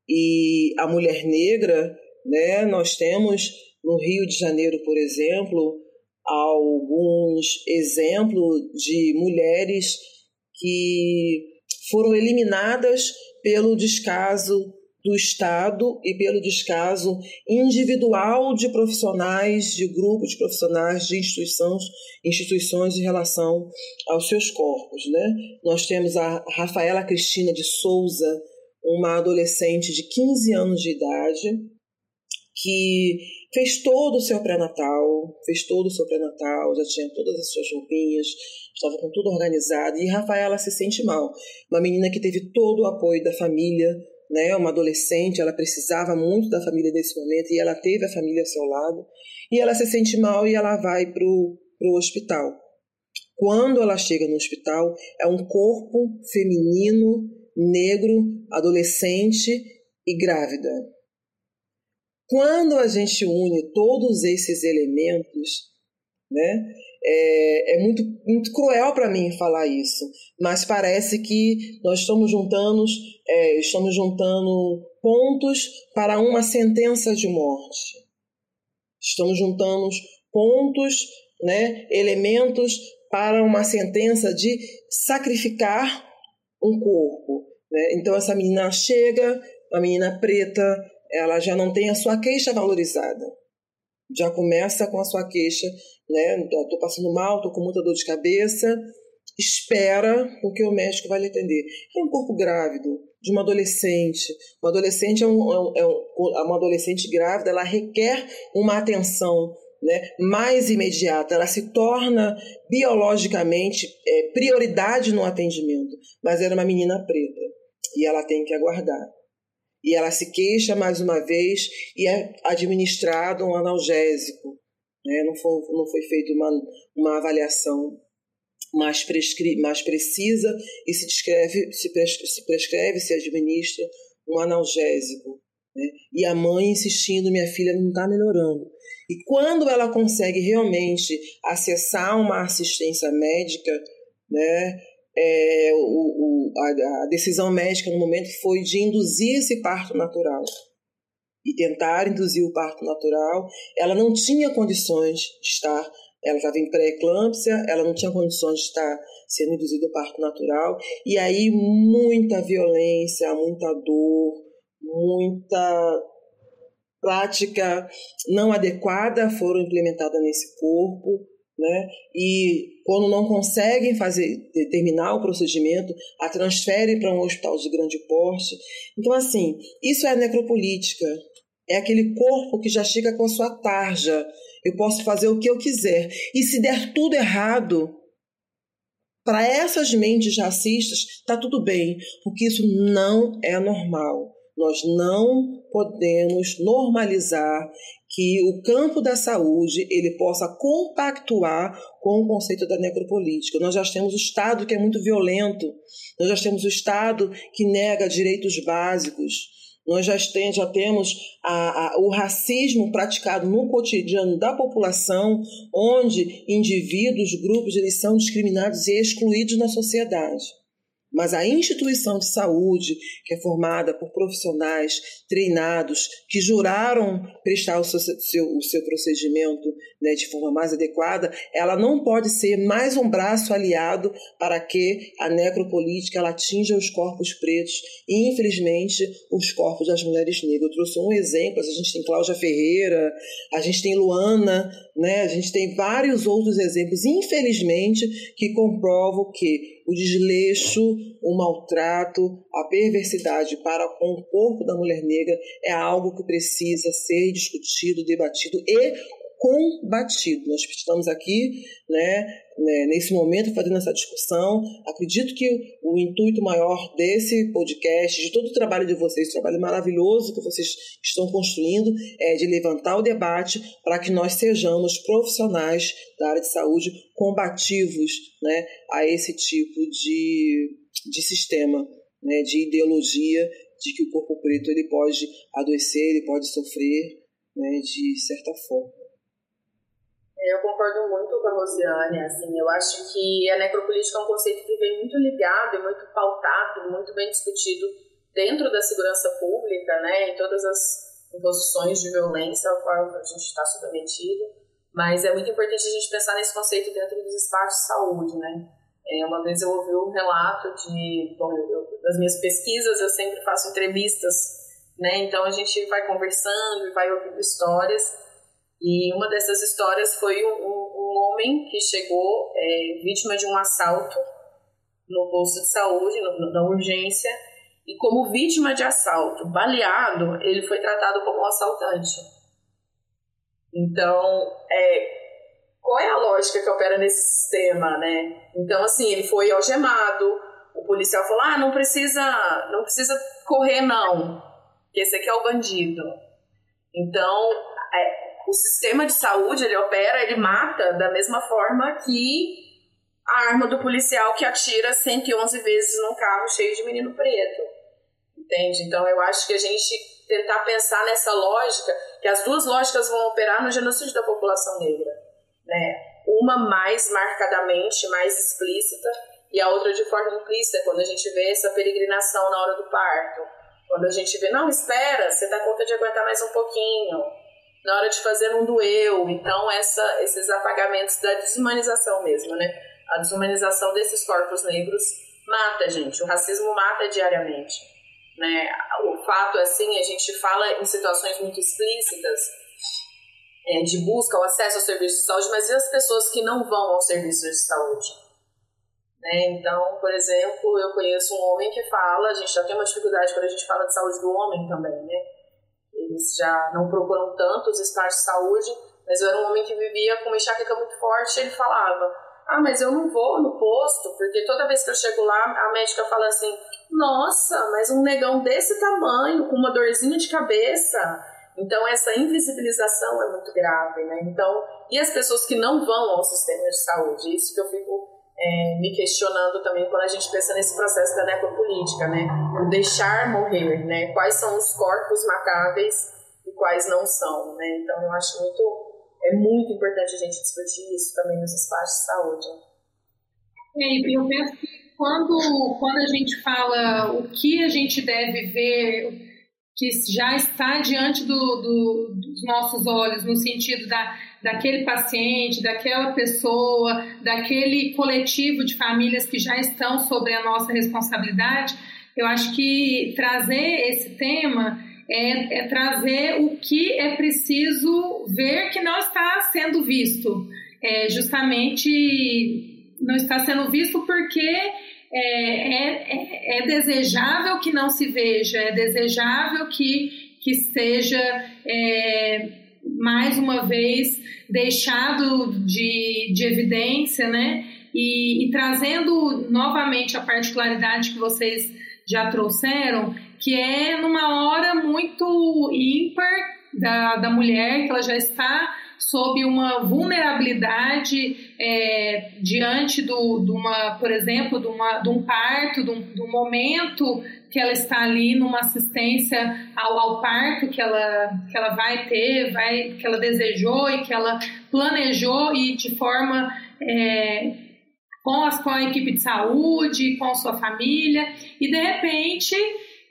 [SPEAKER 3] e a mulher negra, né, nós temos no Rio de Janeiro, por exemplo, alguns exemplos de mulheres que foram eliminadas pelo descaso do Estado e pelo descaso individual de profissionais, de grupos de profissionais, de instituições, instituições em relação aos seus corpos. Né? Nós temos a Rafaela Cristina de Souza, uma adolescente de 15 anos de idade, que fez todo o seu pré-natal, fez todo o seu pré-natal, já tinha todas as suas roupinhas, estava com tudo organizado. E Rafaela se sente mal. Uma menina que teve todo o apoio da família, né? Uma adolescente, ela precisava muito da família nesse momento e ela teve a família ao seu lado. E ela se sente mal e ela vai pro pro hospital. Quando ela chega no hospital, é um corpo feminino, negro, adolescente e grávida. Quando a gente une todos esses elementos, né, é, é muito, muito cruel para mim falar isso, mas parece que nós estamos juntando, é, estamos juntando pontos para uma sentença de morte. Estamos juntando pontos, né, elementos para uma sentença de sacrificar um corpo. Né? Então essa menina chega, uma menina preta, ela já não tem a sua queixa valorizada. Já começa com a sua queixa, né? Estou passando mal, estou com muita dor de cabeça. Espera, porque o médico vai lhe atender. É um corpo grávido, de uma adolescente. Uma adolescente é, um, é, um, é uma adolescente grávida, ela requer uma atenção né, mais imediata, ela se torna biologicamente é, prioridade no atendimento. Mas era uma menina preta e ela tem que aguardar. E ela se queixa mais uma vez e é administrado um analgésico. Né? Não, foi, não foi feita uma, uma avaliação mais, prescri mais precisa e se, descreve, se, prescreve, se prescreve, se administra um analgésico. Né? E a mãe insistindo, minha filha não está melhorando. E quando ela consegue realmente acessar uma assistência médica, né, é, o, o, a, a, decisão médica no momento foi de induzir esse parto natural e tentar induzir o parto natural. Ela não tinha condições de estar, ela estava em pré-eclâmpsia, ela não tinha condições de estar sendo induzido o parto natural, e aí muita violência, muita dor, muita prática não adequada foram implementadas nesse corpo, né? E quando não conseguem fazer terminar o procedimento, a transferem para um hospital de grande porte. Então, assim, isso é necropolítica. É aquele corpo que já chega com a sua tarja. Eu posso fazer o que eu quiser. E se der tudo errado, para essas mentes racistas, está tudo bem, porque isso não é normal. Nós não podemos normalizar que o campo da saúde ele possa compactuar com o conceito da necropolítica. Nós já temos o Estado que é muito violento, nós já temos o Estado que nega direitos básicos, nós já, tem, já temos a, a, o racismo praticado no cotidiano da população, onde indivíduos, grupos, eles são discriminados e excluídos na sociedade. Mas a instituição de saúde, que é formada por profissionais treinados, que juraram prestar o seu, seu, o seu procedimento né, de forma mais adequada, ela não pode ser mais um braço aliado para que a necropolítica ela atinja os corpos pretos e, infelizmente, os corpos das mulheres negras. Eu trouxe um exemplo, a gente tem Cláudia Ferreira, a gente tem Luana, né, a gente tem vários outros exemplos, infelizmente, que comprovam que o desleixo, o maltrato, a perversidade para com o corpo da mulher negra é algo que precisa ser discutido, debatido e combatido. Nós estamos aqui, né, né, nesse momento, fazendo essa discussão. Acredito que o intuito maior desse podcast, de todo o trabalho de vocês, trabalho maravilhoso que vocês estão construindo, é de levantar o debate para que nós sejamos profissionais da área de saúde combativos né, a esse tipo de, de sistema, né, de ideologia de que o corpo preto ele pode adoecer, ele pode sofrer né, de certa forma.
[SPEAKER 4] Eu concordo muito com a Rosiane, assim, eu acho que a necropolítica é um conceito que vem muito ligado e muito pautado, muito bem discutido dentro da segurança pública, né, em todas as posições de violência ao qual a gente está submetido, mas é muito importante a gente pensar nesse conceito dentro dos espaços de saúde, né. É, uma vez eu ouvi um relato de, bom, eu, das minhas pesquisas eu sempre faço entrevistas, né, então a gente vai conversando e vai ouvindo histórias, e uma dessas histórias foi um, um homem que chegou é, vítima de um assalto no posto de saúde, no, na urgência, e como vítima de assalto, baleado, ele foi tratado como um assaltante. Então, é, qual é a lógica que opera nesse sistema, né? Então, assim, ele foi algemado, o policial falou, ah, não precisa, não precisa correr não, que esse aqui é o bandido. Então, é, o sistema de saúde ele opera, ele mata da mesma forma que a arma do policial que atira 111 vezes num carro cheio de menino preto. Entende? Então eu acho que a gente tentar pensar nessa lógica, que as duas lógicas vão operar no genocídio da população negra, né? Uma mais marcadamente, mais explícita, e a outra de forma implícita, quando a gente vê essa peregrinação na hora do parto. Quando a gente vê, não, espera, você dá conta de aguentar mais um pouquinho na hora de fazer um doeu. Então, essa, esses apagamentos da desumanização mesmo, né? A desumanização desses corpos negros mata, gente. O racismo mata diariamente. Né? O fato, assim, a gente fala em situações muito explícitas é, de busca ao acesso ao serviço de saúde, mas e as pessoas que não vão ao serviço de saúde? Né? Então, por exemplo, eu conheço um homem que fala, a gente já tem uma dificuldade quando a gente fala de saúde do homem também, né? Eles já não procuram tanto os espaços de saúde, mas eu era um homem que vivia com uma enxaqueca muito forte ele falava, ah, mas eu não vou no posto, porque toda vez que eu chego lá, a médica fala assim, nossa, mas um negão desse tamanho, com uma dorzinha de cabeça. Então, essa invisibilização é muito grave, né? Então, e as pessoas que não vão ao sistema de saúde? Isso que eu fico é, me questionando também quando a gente pensa nesse processo da necropolítica, né? O deixar morrer, né? Quais são os corpos matáveis e quais não são, né? Então, eu acho muito é muito importante a gente discutir isso também nos espaços de saúde.
[SPEAKER 2] É, eu penso que quando, quando a gente fala o que a gente deve ver, que já está diante do, do, dos nossos olhos, no sentido da, daquele paciente, daquela pessoa, daquele coletivo de famílias que já estão sobre a nossa responsabilidade, eu acho que trazer esse tema é, é trazer o que é preciso ver que não está sendo visto. É, justamente não está sendo visto porque é, é, é, desejável que não se veja, é desejável que, que seja é, mais uma vez deixado de, de evidência, né? E, e trazendo novamente a particularidade que vocês já trouxeram, que é numa hora muito ímpar da, da mulher, que ela já está sob uma vulnerabilidade é, diante do, uma, por exemplo, de, uma, de um parto, de um, de um momento que ela está ali numa assistência ao, ao, parto que ela, que ela vai ter, vai, que ela desejou e que ela planejou e de forma é, com, as, com a equipe de saúde, com sua família, e de repente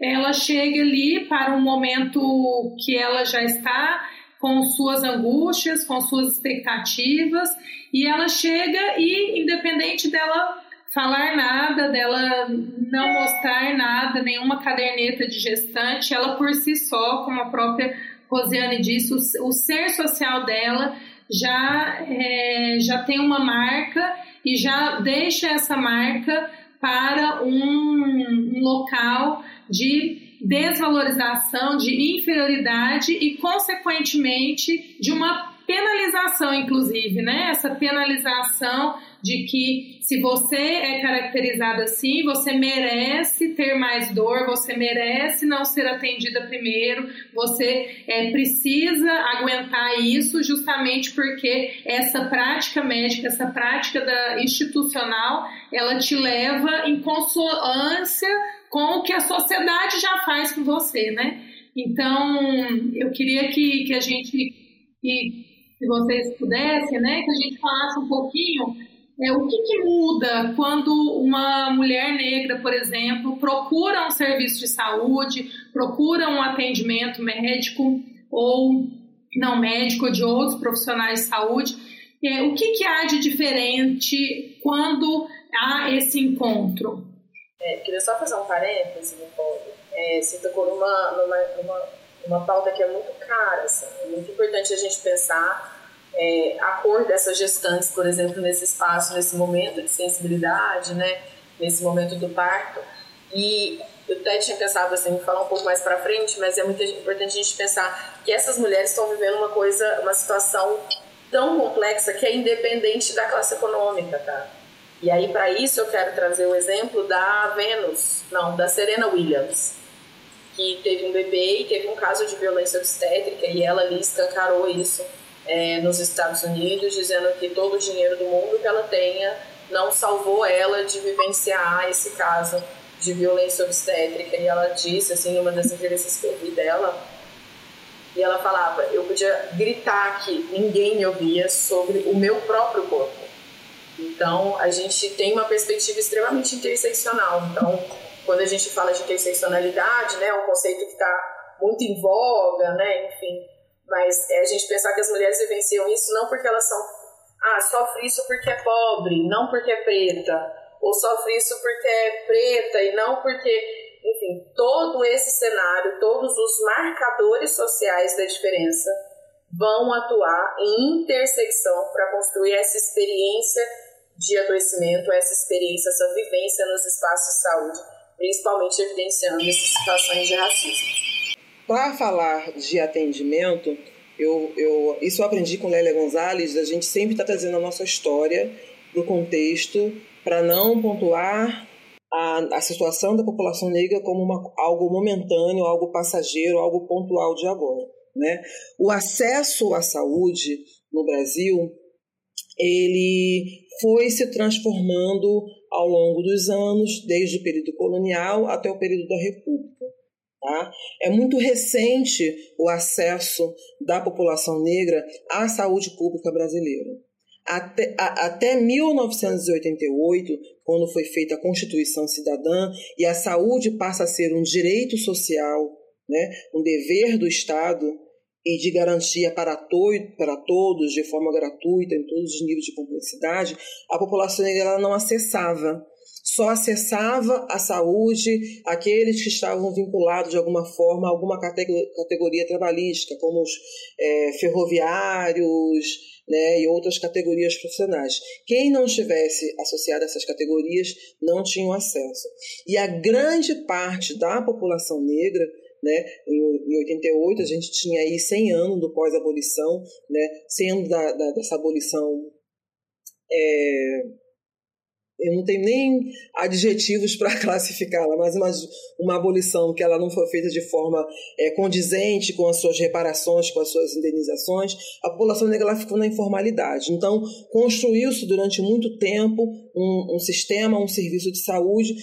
[SPEAKER 2] ela chega ali para um momento que ela já está com suas angústias, com suas expectativas, e ela chega e, independente dela falar nada, dela não mostrar nada, nenhuma caderneta de gestante, ela por si só, como a própria Rosiane disse, o, o ser social dela já, é, já tem uma marca e já deixa essa marca para um, um local de desvalorização, de inferioridade e, consequentemente, de uma penalização, inclusive, né? Essa penalização de que se você é caracterizado assim, você merece ter mais dor, você merece não ser atendida primeiro, você é, precisa aguentar isso justamente porque essa prática médica, essa prática da institucional, ela te leva em consonância com o que a sociedade já faz com você, né? Então, eu queria que, que a gente, que, se vocês pudessem, né, que a gente falasse um pouquinho é, o que, que, muda quando uma mulher negra, por exemplo, procura um serviço de saúde, procura um atendimento médico ou não médico de outros profissionais de saúde. É, o que, que há de diferente quando há esse encontro?
[SPEAKER 4] É, queria só fazer um parêntese, Nicole. É, você tocou numa, numa, numa, numa pauta que é muito cara, assim, é muito importante a gente pensar é, a cor dessas gestantes, por exemplo, nesse espaço, nesse momento de sensibilidade, né, nesse momento do parto. E eu até tinha pensado assim, falar um pouco mais para frente, mas é muito importante a gente pensar que essas mulheres estão vivendo uma coisa, uma situação tão complexa que é independente da classe econômica, tá? E aí, para isso, eu quero trazer o exemplo da Venus, não, da Serena Williams, que teve um bebê e teve um caso de violência obstétrica e ela ali escancarou isso é, nos Estados Unidos, dizendo que todo o dinheiro do mundo que ela tenha não salvou ela de vivenciar esse caso de violência obstétrica. E ela disse, assim, em uma das entrevistas que eu vi dela, e ela falava: eu podia gritar que ninguém me ouvia sobre o meu próprio corpo então, a gente tem uma perspectiva extremamente interseccional. Então, quando a gente fala de interseccionalidade, né, é um conceito que está muito em voga, né, enfim, mas é a gente pensar que as mulheres vivenciam isso não porque elas são, ah, sofre isso porque é pobre, não porque é preta, ou sofre isso porque é preta e não porque, enfim, todo esse cenário, todos os marcadores sociais da diferença vão atuar em intersecção para construir essa experiência de adoecimento, essa experiência, essa vivência nos espaços de saúde, principalmente evidenciando essas situações de racismo.
[SPEAKER 3] Para falar de atendimento, eu, eu, isso eu aprendi com Lélia Gonzalez, a gente sempre está trazendo a nossa história para o contexto, para não pontuar a, a situação da população negra como uma, algo momentâneo, algo passageiro, algo pontual de agora. Né? O acesso à saúde no Brasil ele foi se transformando ao longo dos anos, desde o período colonial até o período da República. Tá? É muito recente o acesso da população negra à saúde pública brasileira. Até, a, até 1988, quando foi feita a Constituição Cidadã e a saúde passa a ser um direito social, né, um dever do Estado, e de garantia para, to para todos, de forma gratuita, em todos os níveis de complexidade, a população negra não acessava. Só acessava a saúde aqueles que estavam vinculados de alguma forma a alguma categoria trabalhística, como os é, ferroviários, né, e outras categorias profissionais. Quem não estivesse associado a essas categorias não tinha acesso. E a grande parte da população negra né? Em, em 88 a gente tinha aí 100 anos do pós-abolição, né? 100 anos da, da, dessa abolição. É, eu não tenho nem adjetivos para classificá-la, mas uma, uma abolição que ela não foi feita de forma é, condizente com as suas reparações, com as suas indenizações, a população negra ficou na informalidade. Então, construiu-se durante muito tempo um, um sistema, um serviço de saúde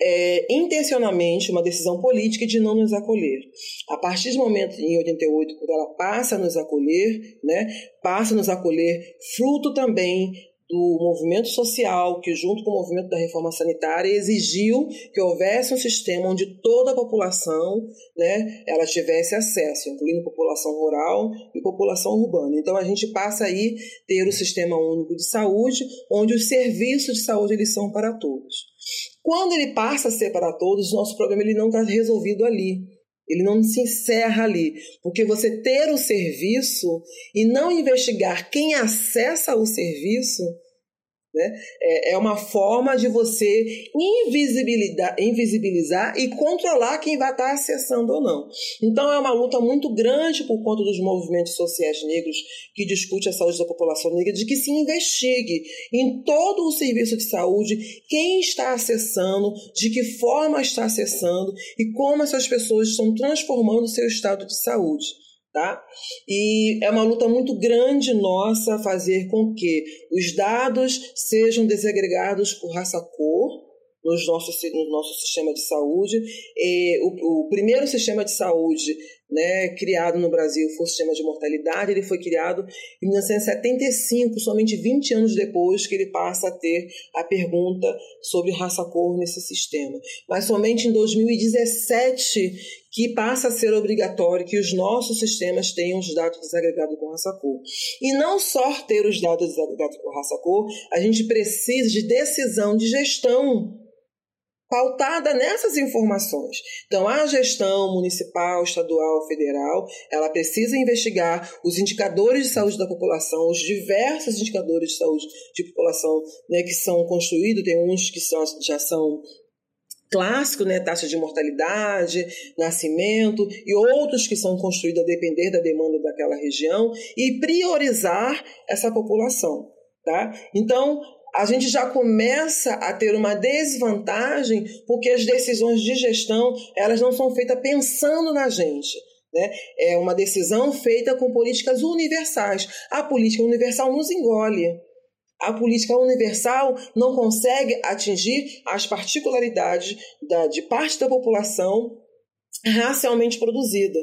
[SPEAKER 3] é, intencionalmente uma decisão política de não nos acolher. A partir do momento, em 88, quando ela passa a nos acolher, né, passa a nos acolher, fruto também do movimento social que, junto com o movimento da reforma sanitária, exigiu que houvesse um sistema onde toda a população né, ela tivesse acesso, incluindo população rural e população urbana. Então, a gente passa aí ter o Sistema Único de Saúde, onde os serviços de saúde eles são para todos. Quando ele passa a ser para todos, nosso problema ele não está resolvido ali. Ele não se encerra ali. Porque você ter o serviço e não investigar quem acessa o serviço né? É, é uma forma de você invisibilizar, invisibilizar e controlar quem vai estar acessando ou não. Então é uma luta muito grande por conta dos movimentos sociais negros que discute a saúde da população negra, de que se investigue em todo o serviço de saúde quem está acessando, de que forma está acessando e como essas pessoas estão transformando o seu estado de saúde. Tá? E é uma luta muito grande nossa fazer com que os dados sejam desagregados por raça-cor nos nossos, no nosso sistema de saúde. E o, o primeiro sistema de saúde né, criado no Brasil foi o sistema de mortalidade, ele foi criado em 1975, somente 20 anos depois que ele passa a ter a pergunta sobre raça-cor nesse sistema. Mas somente em 2017 que passa a ser obrigatório que os nossos sistemas tenham os dados desagregados com raça-cor. E não só ter os dados desagregados com raça-cor, a gente precisa de decisão de gestão pautada nessas informações. Então, a gestão municipal, estadual, federal, ela precisa investigar os indicadores de saúde da população, os diversos indicadores de saúde de população né, que são construídos, tem uns que são, já são clássico, né, taxa de mortalidade, nascimento, e outros que são construídos a depender da demanda daquela região, e priorizar essa população. Tá? Então, a gente já começa a ter uma desvantagem porque as decisões de gestão elas não são feitas pensando na gente. Né? É uma decisão feita com políticas universais. A política universal nos engole a política universal não consegue atingir as particularidades da, de parte da população racialmente produzida.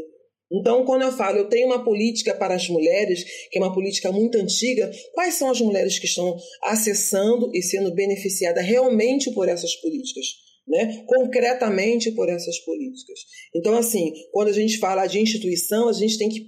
[SPEAKER 3] Então, quando eu falo, eu tenho uma política para as mulheres, que é uma política muito antiga, quais são as mulheres que estão acessando e sendo beneficiadas realmente por essas políticas? Né, concretamente por essas políticas. Então, assim, quando a gente fala de instituição, a gente tem que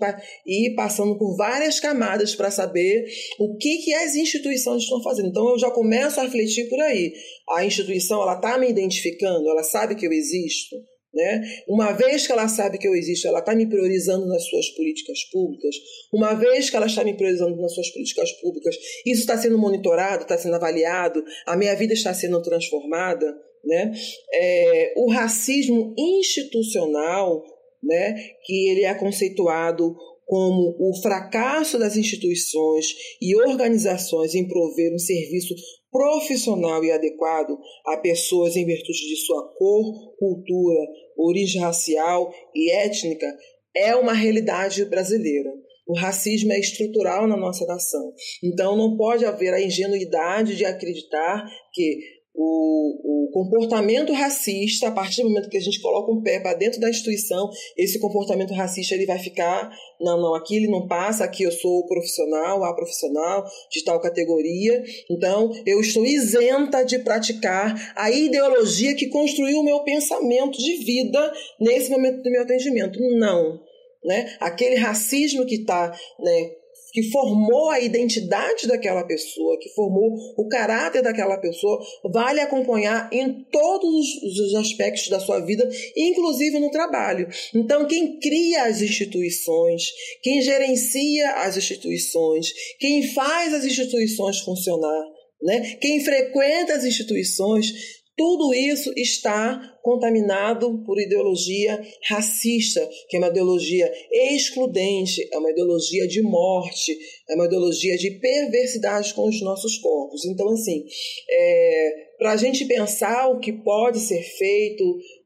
[SPEAKER 3] ir passando por várias camadas para saber o que, que as instituições estão fazendo. Então, eu já começo a refletir por aí. A instituição, ela está me identificando, ela sabe que eu existo, né? Uma vez que ela sabe que eu existo, ela está me priorizando nas suas políticas públicas. Uma vez que ela está me priorizando nas suas políticas públicas, isso está sendo monitorado, está sendo avaliado, a minha vida está sendo transformada. Né? É, o racismo institucional, né, que ele é conceituado como o fracasso das instituições e organizações em prover um serviço profissional e adequado a pessoas em virtude de sua cor, cultura, origem racial e étnica é uma realidade brasileira. O racismo é estrutural na nossa nação. Então não pode haver a ingenuidade de acreditar que o, o, comportamento racista, a partir do momento que a gente coloca um pé para dentro da instituição, esse comportamento racista ele vai ficar, não, não, aqui ele não passa, aqui eu sou profissional, a profissional de tal categoria, então eu estou isenta de praticar a ideologia que construiu o meu pensamento de vida nesse momento do meu atendimento. Não. Né? Aquele racismo que está né, que formou a identidade daquela pessoa, que formou o caráter daquela pessoa, vale acompanhar em todos os aspectos da sua vida, inclusive no trabalho. Então, quem cria as instituições, quem gerencia as instituições, quem faz as instituições funcionar, né? quem frequenta as instituições, tudo isso está contaminado por ideologia racista, que é uma ideologia excludente, é uma ideologia de morte, é uma ideologia de perversidade com os nossos corpos. Então, assim, é, para a gente pensar o que pode ser feito,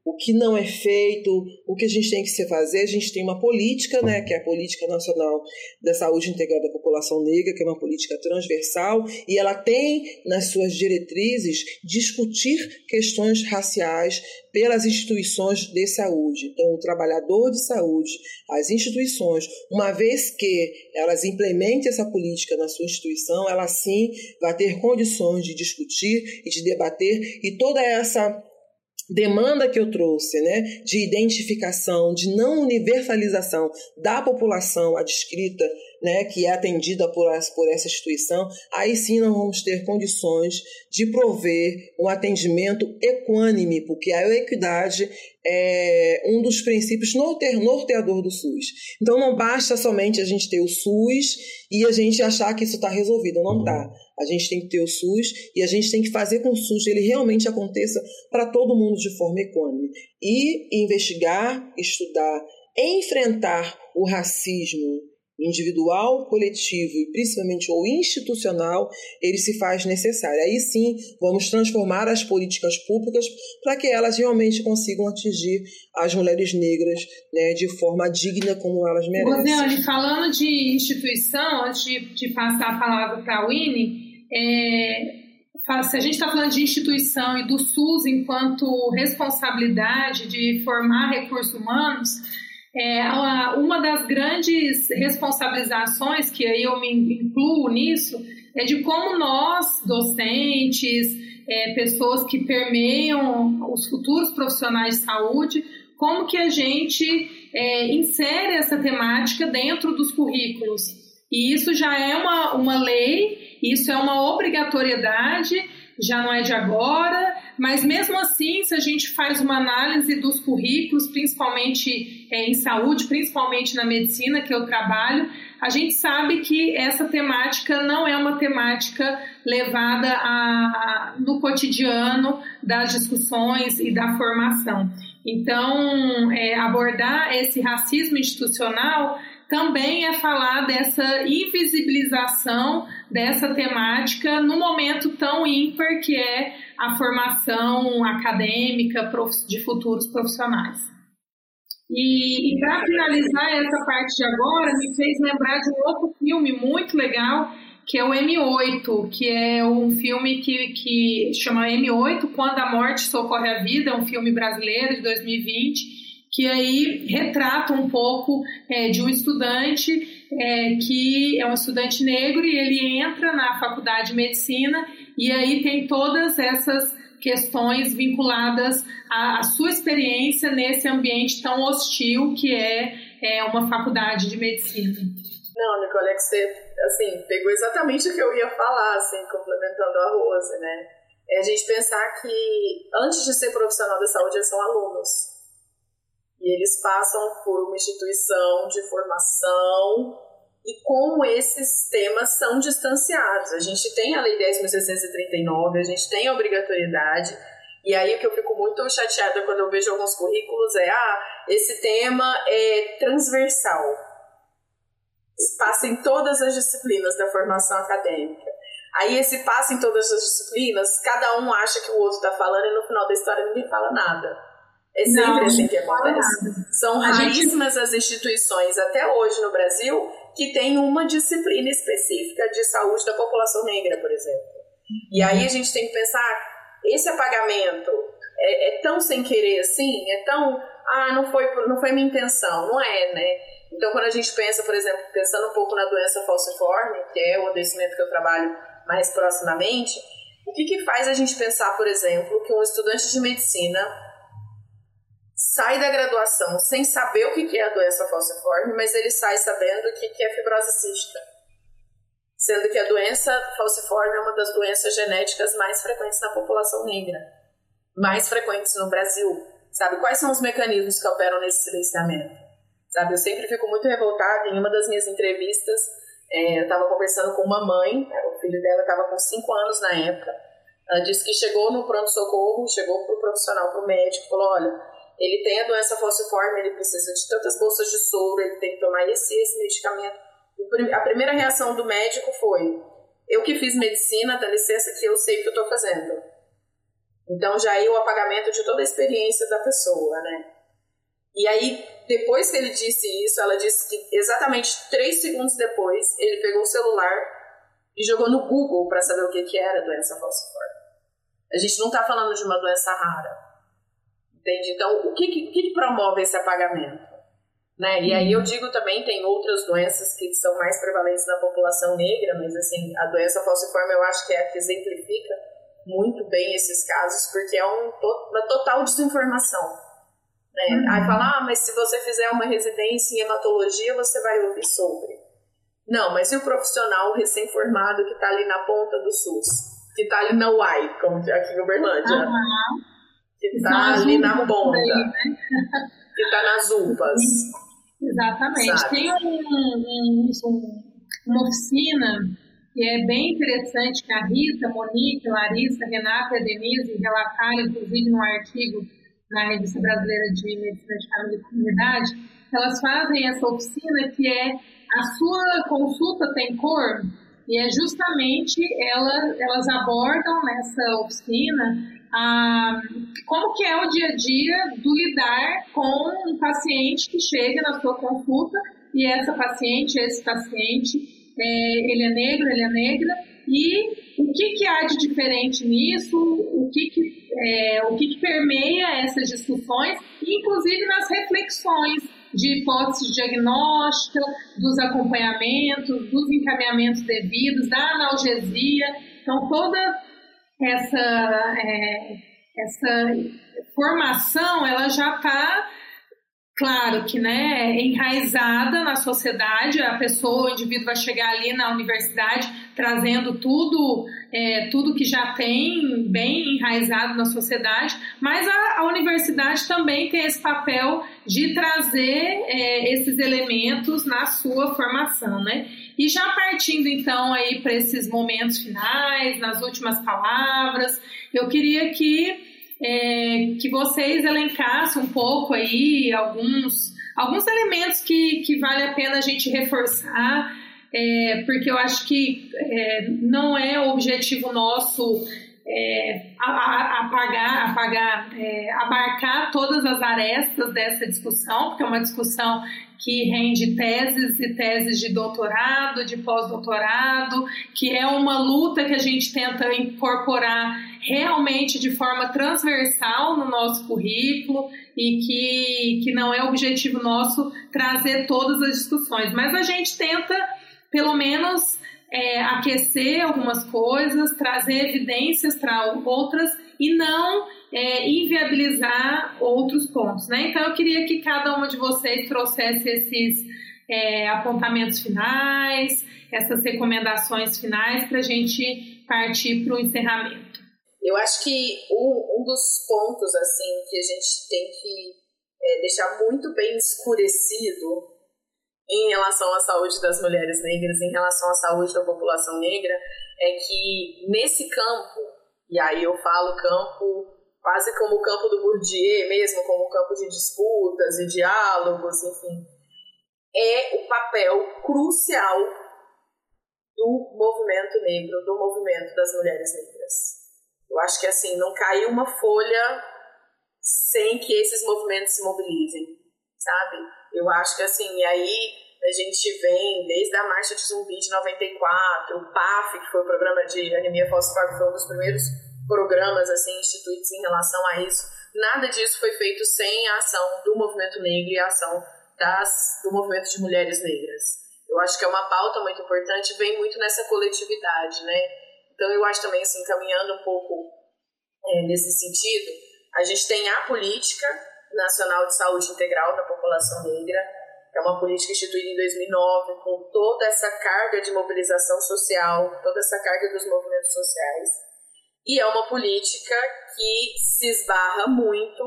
[SPEAKER 3] o que não é feito, o que a gente tem que se fazer. A gente tem uma política, né, que é a Política Nacional da Saúde Integrada da População Negra, que é uma política transversal, e ela tem nas suas diretrizes discutir questões raciais pelas instituições de saúde. Então, o trabalhador de saúde, as instituições, uma vez que elas implementem essa política na sua instituição, ela sim vai ter condições de discutir e de debater e toda essa demanda que eu trouxe, né, de identificação, de não universalização da população adscrita, né, que é atendida por, por essa instituição, aí sim nós vamos ter condições de prover um atendimento equânime, porque a equidade é um dos princípios norteador do SUS. Então não basta somente a gente ter o SUS e a gente achar que isso está resolvido, não está. A gente tem que ter o SUS e a gente tem que fazer com que o SUS ele realmente aconteça para todo mundo de forma econômica. E investigar, estudar, enfrentar o racismo individual, coletivo e principalmente o institucional, ele se faz necessário. Aí sim, vamos transformar as políticas públicas para que elas realmente consigam atingir as mulheres negras né, de forma digna como elas merecem.
[SPEAKER 2] Rosiane, falando de instituição, antes de, de passar a palavra para a Winnie, é, se a gente está falando de instituição e do SUS enquanto responsabilidade de formar recursos humanos, é, uma das grandes responsabilizações, que aí eu me incluo nisso, é de como nós, docentes, é, pessoas que permeiam os futuros profissionais de saúde, como que a gente é, insere essa temática dentro dos currículos. E isso já é uma, uma lei isso é uma obrigatoriedade, já não é de agora, mas mesmo assim, se a gente faz uma análise dos currículos, principalmente é, em saúde, principalmente na medicina que eu trabalho, a gente sabe que essa temática não é uma temática levada a, a, no cotidiano das discussões e da formação. Então, é, abordar esse racismo institucional também é falar dessa invisibilização dessa temática no momento tão ímpar que é a formação acadêmica de futuros profissionais. E, e para finalizar essa parte de agora, me fez lembrar de um outro filme muito legal, que é o M8, que é um filme que, que chama M8, Quando a Morte Socorre a Vida, é um filme brasileiro de 2020, que aí retrata um pouco é, de um estudante é, que é um estudante negro e ele entra na faculdade de medicina e aí tem todas essas questões vinculadas à, à sua experiência nesse ambiente tão hostil que é, é uma faculdade de medicina.
[SPEAKER 4] Não, Nicole, é que você assim, pegou exatamente o que eu ia falar, assim, complementando a Rose, né? É a gente pensar que antes de ser profissional da saúde, eles são alunos. E eles passam por uma instituição de formação e como esses temas são distanciados. A gente tem a Lei 10.639, a gente tem a obrigatoriedade, e aí o que eu fico muito chateada quando eu vejo alguns currículos é: ah, esse tema é transversal. passa em todas as disciplinas da formação acadêmica. Aí esse passa em todas as disciplinas, cada um acha que o outro está falando e no final da história ninguém fala nada. É sempre não, assim que acontece. São raríssimas gente... as instituições, até hoje no Brasil, que tem uma disciplina específica de saúde da população negra, por exemplo. E aí a gente tem que pensar, esse apagamento é, é tão sem querer assim, é tão, ah, não foi, não foi minha intenção, não é, né? Então, quando a gente pensa, por exemplo, pensando um pouco na doença falciforme, que é o adoecimento que eu trabalho mais proximamente, o que, que faz a gente pensar, por exemplo, que um estudante de medicina sai da graduação sem saber o que é a doença falciforme, mas ele sai sabendo o que é fibrose cística. Sendo que a doença falciforme é uma das doenças genéticas mais frequentes na população negra, mais frequentes no Brasil. Sabe quais são os mecanismos que operam nesse silenciamento? Sabe, eu sempre fico muito revoltada. Em uma das minhas entrevistas, é, eu estava conversando com uma mãe, o filho dela estava com 5 anos na época. Ela disse que chegou no pronto-socorro, chegou para o profissional, para o médico, falou: olha, ele tem a doença falciforme, ele precisa de tantas bolsas de soro, ele tem que tomar esse esse medicamento. A primeira reação do médico foi: eu que fiz medicina, dá licença que eu sei o que eu estou fazendo. Então já é o apagamento de toda a experiência da pessoa, né? E aí, depois que ele disse isso, ela disse que exatamente três segundos depois, ele pegou o celular e jogou no Google para saber o que, que era doença falciforme. A gente não está falando de uma doença rara. Entende? Então, o que, que, que promove esse apagamento? Né? E aí eu digo também, tem outras doenças que são mais prevalentes na população negra, mas assim, a doença falciforme eu acho que é a que exemplifica muito bem esses casos, porque é um, uma total desinformação. Né? Uhum. Aí fala, ah, mas se você fizer uma residência em hematologia, você vai ouvir sobre. Não, mas e o profissional recém-formado que está ali na ponta do SUS? Que está ali na UAI, como aqui em Uberlândia? Uhum. Que está ali na ponta. Aí, né? Que está nas UPAs.
[SPEAKER 2] Exatamente. Sabe? Tem um, um, um, uma oficina que é bem interessante que a Rita, Monique, Larissa, Renata e Denise relataram, inclusive, num artigo na Revista Brasileira de Medicina de Família e Comunidade, elas fazem essa oficina que é a sua consulta tem cor, e é justamente ela, elas abordam nessa oficina a, como que é o dia a dia do lidar com um paciente que chega na sua consulta e essa paciente, esse paciente, é, ele é negro, ele é negra, e o que, que há de diferente nisso, o que, que, é, o que, que permeia essas discussões, inclusive nas reflexões de hipótese diagnóstica, dos acompanhamentos, dos encaminhamentos devidos, da analgesia. Então, toda essa, é, essa formação ela já está claro que né, enraizada na sociedade, a pessoa, o indivíduo vai chegar ali na universidade trazendo tudo, é, tudo que já tem bem enraizado na sociedade, mas a, a universidade também tem esse papel de trazer é, esses elementos na sua formação, né? E já partindo então aí para esses momentos finais, nas últimas palavras, eu queria que é, que vocês elencassem um pouco aí alguns, alguns elementos que, que vale a pena a gente reforçar, é, porque eu acho que é, não é objetivo nosso é, apagar, apagar é, abarcar todas as arestas dessa discussão, porque é uma discussão que rende teses e teses de doutorado, de pós-doutorado, que é uma luta que a gente tenta incorporar realmente de forma transversal no nosso currículo e que, que não é objetivo nosso trazer todas as discussões, mas a gente tenta, pelo menos, é, aquecer algumas coisas, trazer evidências para outras e não é, inviabilizar outros pontos. Né? Então, eu queria que cada uma de vocês trouxesse esses é, apontamentos finais, essas recomendações finais para a gente partir para o encerramento.
[SPEAKER 4] Eu acho que um, um, dos pontos assim que a gente tem que é, deixar muito bem escurecido em relação à saúde das mulheres negras, em relação à saúde da população negra, é que nesse campo, e aí eu falo campo quase como o campo do Bourdieu mesmo, como um campo de disputas e diálogos, enfim, é o papel crucial do movimento negro, do movimento das mulheres negras. Eu acho que assim, não caiu uma folha sem que esses movimentos se mobilizem, sabe? Eu acho que assim, aí a gente vem desde a Marcha de Zumbi de 94, o PAF, que foi o programa de anemia falciforme, foi um dos primeiros programas assim instituídos em relação a isso. Nada disso foi feito sem a ação do movimento negro e a ação das, do movimento de mulheres negras. Eu acho que é uma pauta muito importante, vem muito nessa coletividade, né? Então eu acho também, assim, caminhando um pouco é, nesse sentido, a gente tem a política nacional de saúde integral da população negra, é uma política instituída em 2009, com toda essa carga de mobilização social, toda essa carga dos movimentos sociais. E é uma política que se esbarra muito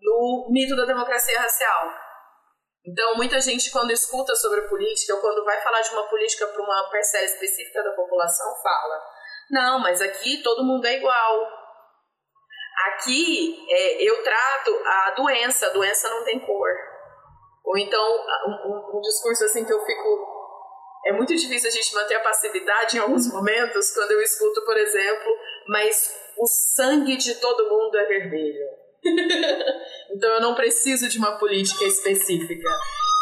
[SPEAKER 4] no mito da democracia racial. Então, muita gente, quando escuta sobre política, ou quando vai falar de uma política para uma parcela específica da população, fala: não, mas aqui todo mundo é igual. Aqui é, eu trato a doença, a doença não tem cor. Ou então, um, um, um discurso assim que eu fico. É muito difícil a gente manter a passividade em alguns momentos, quando eu escuto, por exemplo, mas o sangue de todo mundo é vermelho. então eu não preciso de uma política específica.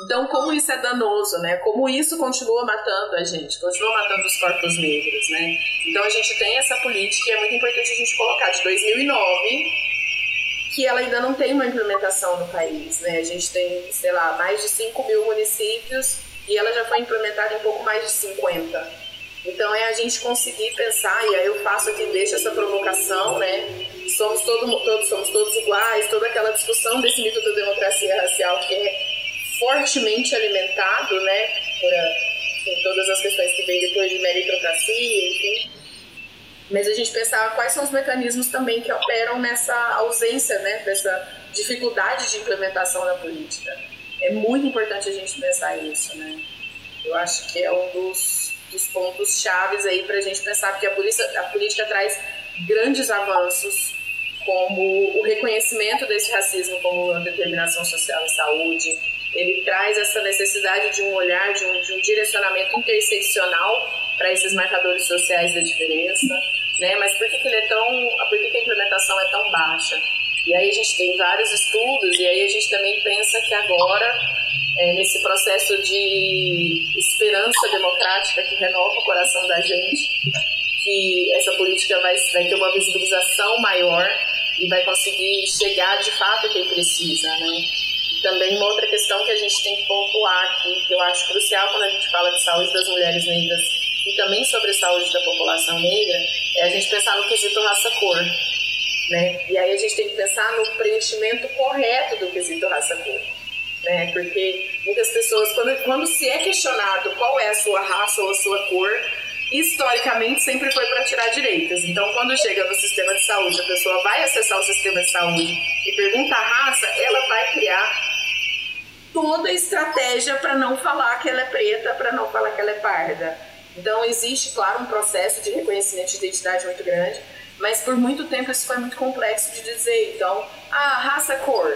[SPEAKER 4] Então, como isso é danoso, né? Como isso continua matando a gente, continua matando os corpos negros, né? Então a gente tem essa política e é muito importante a gente colocar de 2009 que ela ainda não tem uma implementação no país, né? A gente tem, sei lá, mais de 5 mil municípios e ela já foi implementada em pouco mais de 50. Então é a gente conseguir pensar, e aí eu faço aqui, deixo essa provocação, né? Somos todo, todos, somos todos iguais, toda aquela discussão desse mito da democracia racial que é fortemente alimentado, né? Por enfim, todas as questões que vêm depois de meritocracia, enfim. Mas a gente pensar quais são os mecanismos também que operam nessa ausência, né? Dessa dificuldade de implementação da política. É muito importante a gente pensar isso, né? Eu acho que é um dos dos pontos chaves aí para a gente pensar, porque a, polícia, a política traz grandes avanços, como o reconhecimento desse racismo como uma determinação social em saúde, ele traz essa necessidade de um olhar, de um, de um direcionamento interseccional para esses marcadores sociais da diferença, né? Mas por que, que ele é tão, por que, que a implementação é tão baixa? E aí a gente tem vários estudos e aí a gente também pensa que agora é, nesse processo de esperança democrática que renova o coração da gente, que essa política vai, vai ter uma visibilização maior e vai conseguir chegar de fato quem precisa, né? Também uma outra questão que a gente tem que pontuar aqui, que eu acho crucial quando a gente fala de saúde das mulheres negras e também sobre saúde da população negra, é a gente pensar no quesito raça-cor. Né? E aí a gente tem que pensar no preenchimento correto do quesito raça-cor né? Porque muitas pessoas, quando, quando se é questionado qual é a sua raça ou a sua cor, historicamente sempre foi para tirar direitas. Então, quando chega no sistema de saúde, a pessoa vai acessar o sistema de saúde e pergunta a raça, ela vai criar toda a estratégia para não falar que ela é preta, para não falar que ela é parda. Então, existe, claro, um processo de reconhecimento de identidade muito grande, mas por muito tempo isso foi muito complexo de dizer. Então, ah, raça, cor.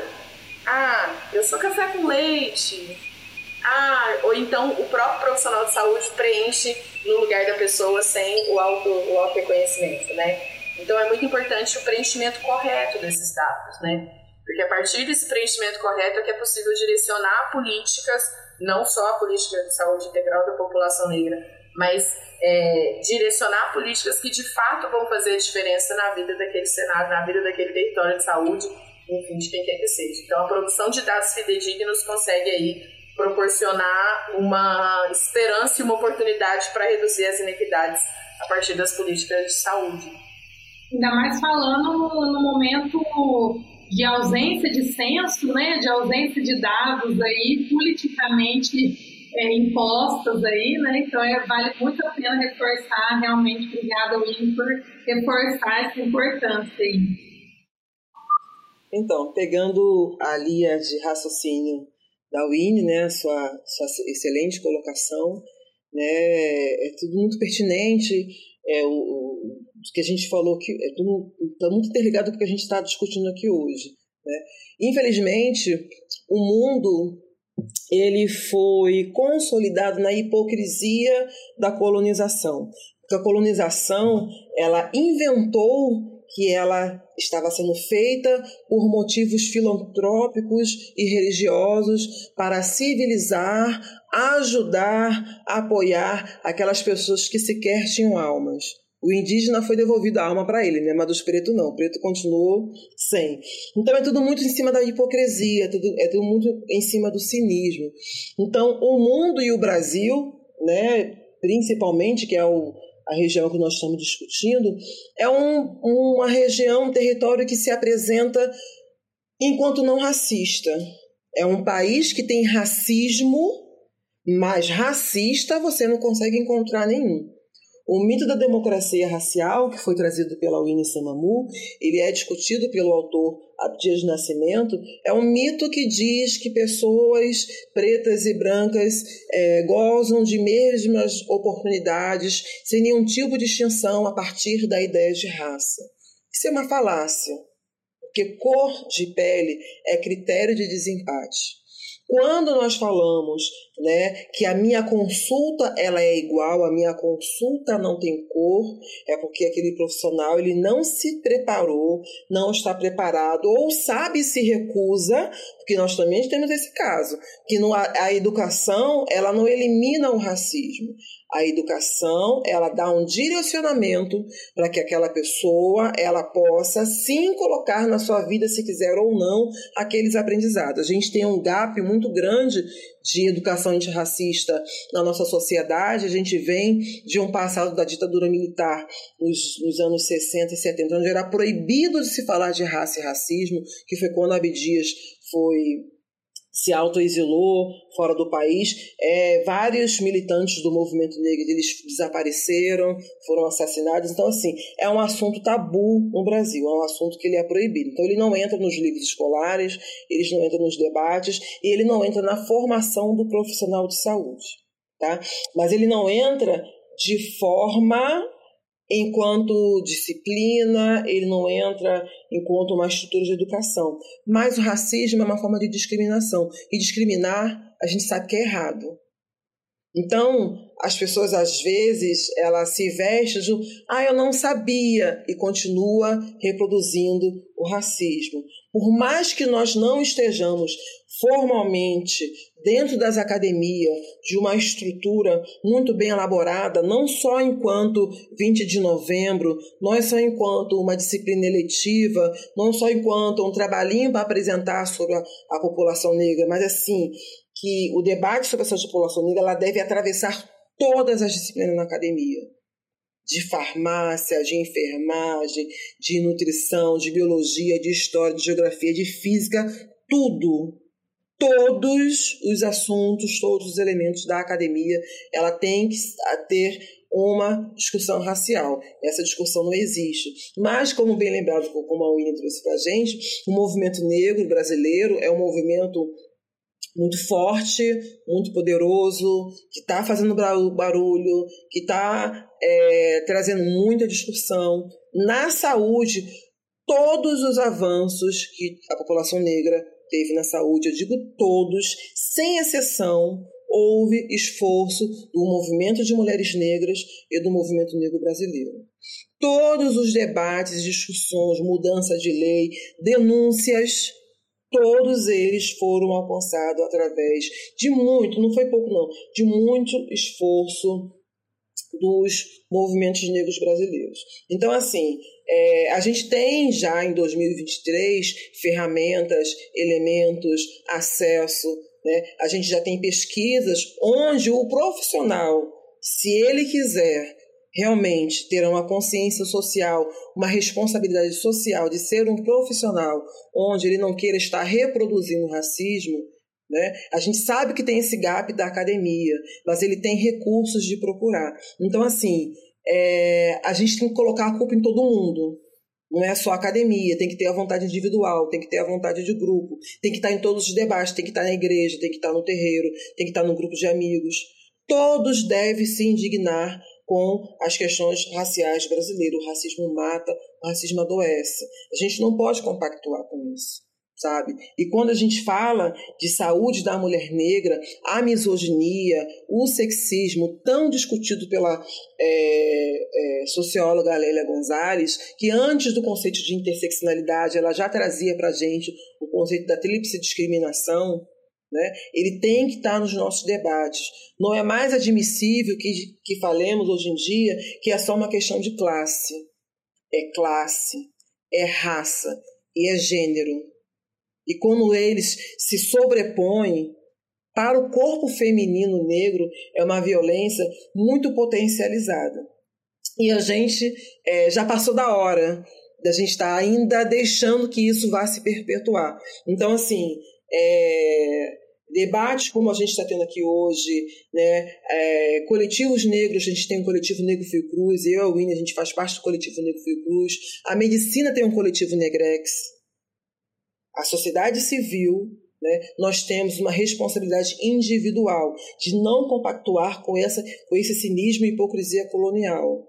[SPEAKER 4] Ah, eu sou café com leite. Ah, ou então o próprio profissional de saúde preenche no lugar da pessoa sem o auto, o auto reconhecimento, né? Então é muito importante o preenchimento correto desses dados, né? Porque a partir desse preenchimento correto é que é possível direcionar políticas, não só a política de saúde integral da população negra, mas é, direcionar políticas que de fato vão fazer diferença na vida daquele cenário, na vida daquele território de saúde enfim, de quem quer que seja. Então, a produção de dados fidedignos consegue aí proporcionar uma esperança e uma oportunidade para reduzir as inequidades a partir das políticas de saúde.
[SPEAKER 2] Ainda mais falando no, momento de ausência de censo, né, de ausência de dados aí politicamente é, impostas aí, né, então é, vale muito a pena reforçar realmente, obrigada William por reforçar essa importância aí.
[SPEAKER 3] Então, pegando a linha de raciocínio da Winnie, né, sua, sua excelente colocação, né, é tudo muito pertinente, é o, o que a gente falou que é tudo está muito interligado com o que a gente está discutindo aqui hoje. Né? Infelizmente, o mundo ele foi consolidado na hipocrisia da colonização. Porque a colonização, ela inventou que ela estava sendo feita por motivos filantrópicos e religiosos para civilizar, ajudar, apoiar aquelas pessoas que sequer tinham almas. O indígena foi devolvido a alma para ele, né? mas dos pretos não. O preto continuou sem. Então é tudo muito em cima da hipocrisia, é tudo, é tudo muito em cima do cinismo. Então o mundo e o Brasil, né, principalmente, que é o, a região que nós estamos discutindo, é um, uma região, um território que se apresenta enquanto não racista. É um país que tem racismo, mas racista você não consegue encontrar nenhum. O mito da democracia racial, que foi trazido pela Winnie Samamu, ele é discutido pelo autor Abdias Nascimento, é um mito que diz que pessoas pretas e brancas é, gozam de mesmas oportunidades, sem nenhum tipo de distinção a partir da ideia de raça. Isso é uma falácia, porque cor de pele é critério de desempate. Quando nós falamos né, que a minha consulta ela é igual, a minha consulta não tem cor, é porque aquele profissional ele não se preparou, não está preparado ou sabe se recusa, porque nós também temos esse caso, que no, a educação ela não elimina o racismo, a educação, ela dá um direcionamento para que aquela pessoa ela possa sim colocar na sua vida, se quiser ou não, aqueles aprendizados. A gente tem um gap muito grande de educação antirracista na nossa sociedade. A gente vem de um passado da ditadura militar nos, nos anos 60 e 70, onde era proibido de se falar de raça e racismo, que foi quando Abdias foi se autoexilou fora do país. É, vários militantes do movimento negro eles desapareceram, foram assassinados. Então, assim, é um assunto tabu no Brasil, é um assunto que ele é proibido. Então, ele não entra nos livros escolares, eles não entram nos debates e ele não entra na formação do profissional de saúde. Tá? Mas ele não entra de forma enquanto disciplina, ele não entra enquanto uma estrutura de educação. Mas o racismo é uma forma de discriminação. E discriminar, a gente sabe que é errado. Então, as pessoas às vezes, ela se veste de, ah, eu não sabia, e continua reproduzindo o racismo. Por mais que nós não estejamos formalmente dentro das academias de uma estrutura muito bem elaborada, não só enquanto 20 de novembro, não só enquanto uma disciplina eletiva, não só enquanto um trabalhinho para apresentar sobre a, a população negra, mas assim, que o debate sobre essa população negra ela deve atravessar todas as disciplinas na academia. De farmácia, de enfermagem, de nutrição, de biologia, de história, de geografia, de física, tudo todos os assuntos, todos os elementos da academia, ela tem que ter uma discussão racial. Essa discussão não existe. Mas, como bem lembrado, como a Winnie trouxe para a gente, o movimento negro brasileiro é um movimento muito forte, muito poderoso, que está fazendo barulho, que está é, trazendo muita discussão. Na saúde, todos os avanços que a população negra teve na saúde, eu digo todos, sem exceção, houve esforço do movimento de mulheres negras e do movimento negro brasileiro. Todos os debates, discussões, mudança de lei, denúncias, todos eles foram alcançados através de muito, não foi pouco não, de muito esforço dos movimentos negros brasileiros. Então, assim, é, a gente tem já em 2023 ferramentas, elementos, acesso, né? a gente já tem pesquisas onde o profissional, se ele quiser realmente ter uma consciência social, uma responsabilidade social de ser um profissional onde ele não queira estar reproduzindo racismo, né? A gente sabe que tem esse gap da academia, mas ele tem recursos de procurar. Então, assim, é, a gente tem que colocar a culpa em todo mundo. Não é só academia, tem que ter a vontade individual, tem que ter a vontade de grupo, tem que estar em todos os debates, tem que estar na igreja, tem que estar no terreiro, tem que estar no grupo de amigos. Todos devem se indignar com as questões raciais brasileiras. O racismo mata, o racismo adoece. A gente não pode compactuar com isso. Sabe? E quando a gente fala de saúde da mulher negra, a misoginia, o sexismo, tão discutido pela é, é, socióloga Lélia Gonzalez, que antes do conceito de interseccionalidade ela já trazia para gente o conceito da tríplice discriminação, né? Ele tem que estar nos nossos debates. Não é mais admissível que, que falemos hoje em dia que é só uma questão de classe. É classe, é raça e é gênero. E quando eles se sobrepõem, para o corpo feminino negro é uma violência muito potencializada. E a gente é, já passou da hora da gente estar tá ainda deixando que isso vá se perpetuar. Então, assim, é, debates como a gente está tendo aqui hoje, né, é, coletivos negros, a gente tem um coletivo Negro Fiocruz, eu e a Winnie, a gente faz parte do coletivo Negro Fiocruz, a medicina tem um coletivo Negrex, a sociedade civil, né, nós temos uma responsabilidade individual de não compactuar com, essa, com esse cinismo e hipocrisia colonial.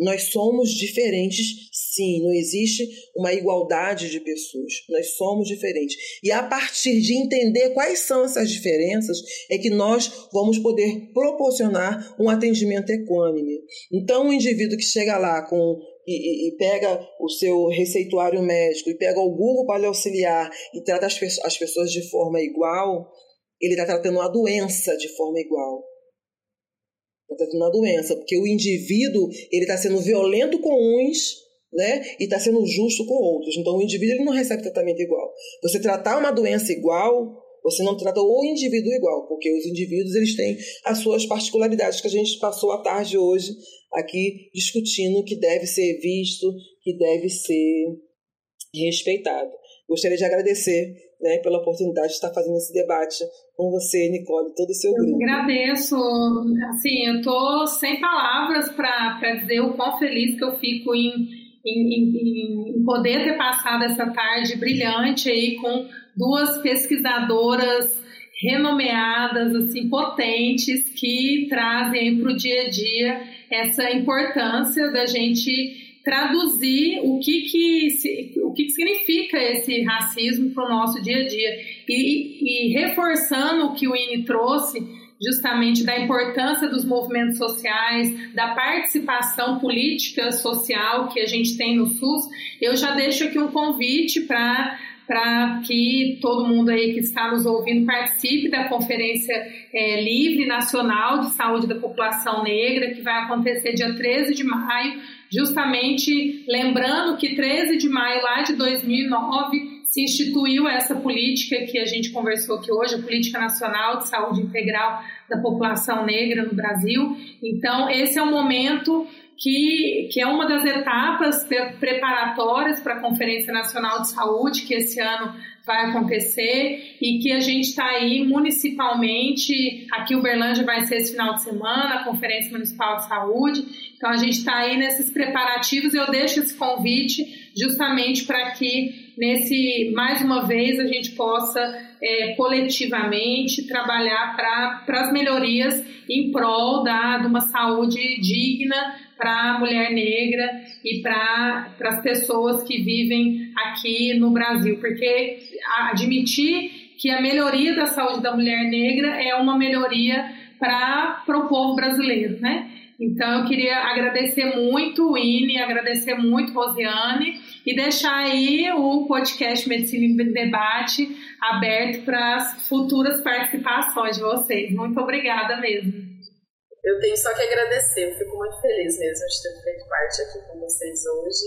[SPEAKER 3] Nós somos diferentes, sim, não existe uma igualdade de pessoas. Nós somos diferentes. E a partir de entender quais são essas diferenças, é que nós vamos poder proporcionar um atendimento equânime. Então, o indivíduo que chega lá com e, e, pega o seu receituário médico e pega o Google para lhe auxiliar e trata as, as pessoas de forma igual, ele está tratando a doença de forma igual está tendo uma doença, porque o indivíduo ele está sendo violento com uns, né, e está sendo justo com outros. Então o indivíduo ele não recebe tratamento igual. Você tratar uma doença igual, você não trata o indivíduo igual, porque os indivíduos eles têm as suas particularidades que a gente passou a tarde hoje aqui discutindo que deve ser visto, que deve ser respeitado. Gostaria de agradecer né, pela oportunidade de estar fazendo esse debate com você, Nicole, todo o seu grupo.
[SPEAKER 2] Eu agradeço. Assim, eu estou sem palavras para dizer o quão feliz que eu fico em, em, em, em poder ter passado essa tarde brilhante aí com duas pesquisadoras renomeadas, assim, potentes, que trazem para o dia a dia essa importância da gente traduzir o que, que, o que, que significa esse racismo para o nosso dia a dia. E, e reforçando o que o INE trouxe, justamente da importância dos movimentos sociais, da participação política social que a gente tem no SUS, eu já deixo aqui um convite para para que todo mundo aí que está nos ouvindo participe da Conferência é, Livre Nacional de Saúde da População Negra, que vai acontecer dia 13 de maio, justamente lembrando que 13 de maio lá de 2009 se instituiu essa política que a gente conversou aqui hoje, a Política Nacional de Saúde Integral da População Negra no Brasil. Então, esse é o momento que, que é uma das etapas preparatórias para a Conferência Nacional de Saúde, que esse ano vai acontecer e que a gente está aí municipalmente. Aqui Uberlândia vai ser esse final de semana, a Conferência Municipal de Saúde. Então a gente está aí nesses preparativos. Eu deixo esse convite justamente para que nesse mais uma vez a gente possa é, coletivamente trabalhar para as melhorias em prol da, de uma saúde digna para a mulher negra e para as pessoas que vivem aqui no Brasil, porque admitir que a melhoria da saúde da mulher negra é uma melhoria para o povo brasileiro, né? Então, eu queria agradecer muito o INE, agradecer muito Rosiane e deixar aí o podcast Medicina em Debate aberto para as futuras participações de vocês. Muito obrigada mesmo.
[SPEAKER 4] Eu tenho só que agradecer, eu fico muito feliz mesmo de ter feito parte aqui com vocês hoje.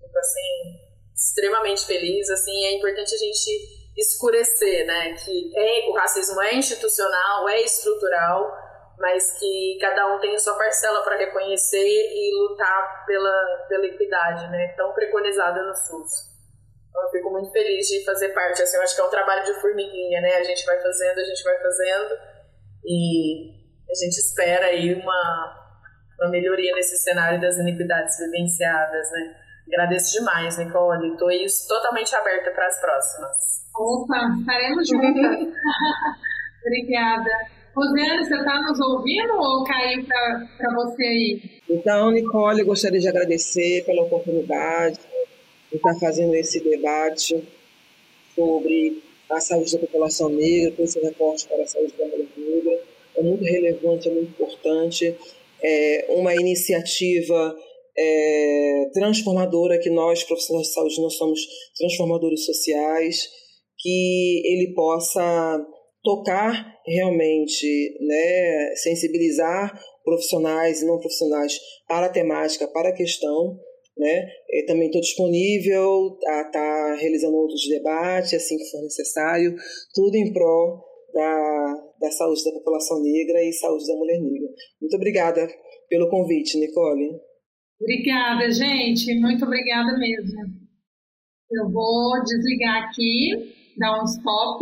[SPEAKER 4] Fico assim, extremamente feliz. Assim, é importante a gente escurecer, né? Que é, o racismo é institucional, é estrutural mas que cada um tem a sua parcela para reconhecer e lutar pela, pela equidade, né, tão preconizada no SUS. Então, eu fico muito feliz de fazer parte, assim, eu acho que é um trabalho de formiguinha, né, a gente vai fazendo, a gente vai fazendo e a gente espera aí uma, uma melhoria nesse cenário das iniquidades vivenciadas, né. Agradeço demais, Nicole, estou aí totalmente aberta para as próximas.
[SPEAKER 2] Opa, estaremos juntas. Obrigada. Rosiane, você está nos ouvindo ou caiu para você aí?
[SPEAKER 3] Então, Nicole, eu gostaria de agradecer pela oportunidade de estar fazendo esse debate. sobre a saúde da população negra, com esse recorte para a saúde da mulher negra. É muito relevante, é muito importante. É uma iniciativa é, transformadora que nós, profissionais de saúde, nós somos transformadores sociais, que ele possa tocar realmente, né, sensibilizar profissionais e não profissionais para a temática, para a questão, né? Eu também estou disponível a estar tá realizando outros debates, assim que for necessário, tudo em prol da, da saúde da população negra e saúde da mulher negra. Muito obrigada pelo convite, Nicole.
[SPEAKER 2] Obrigada, gente. Muito obrigada mesmo. Eu vou desligar aqui, dar um stop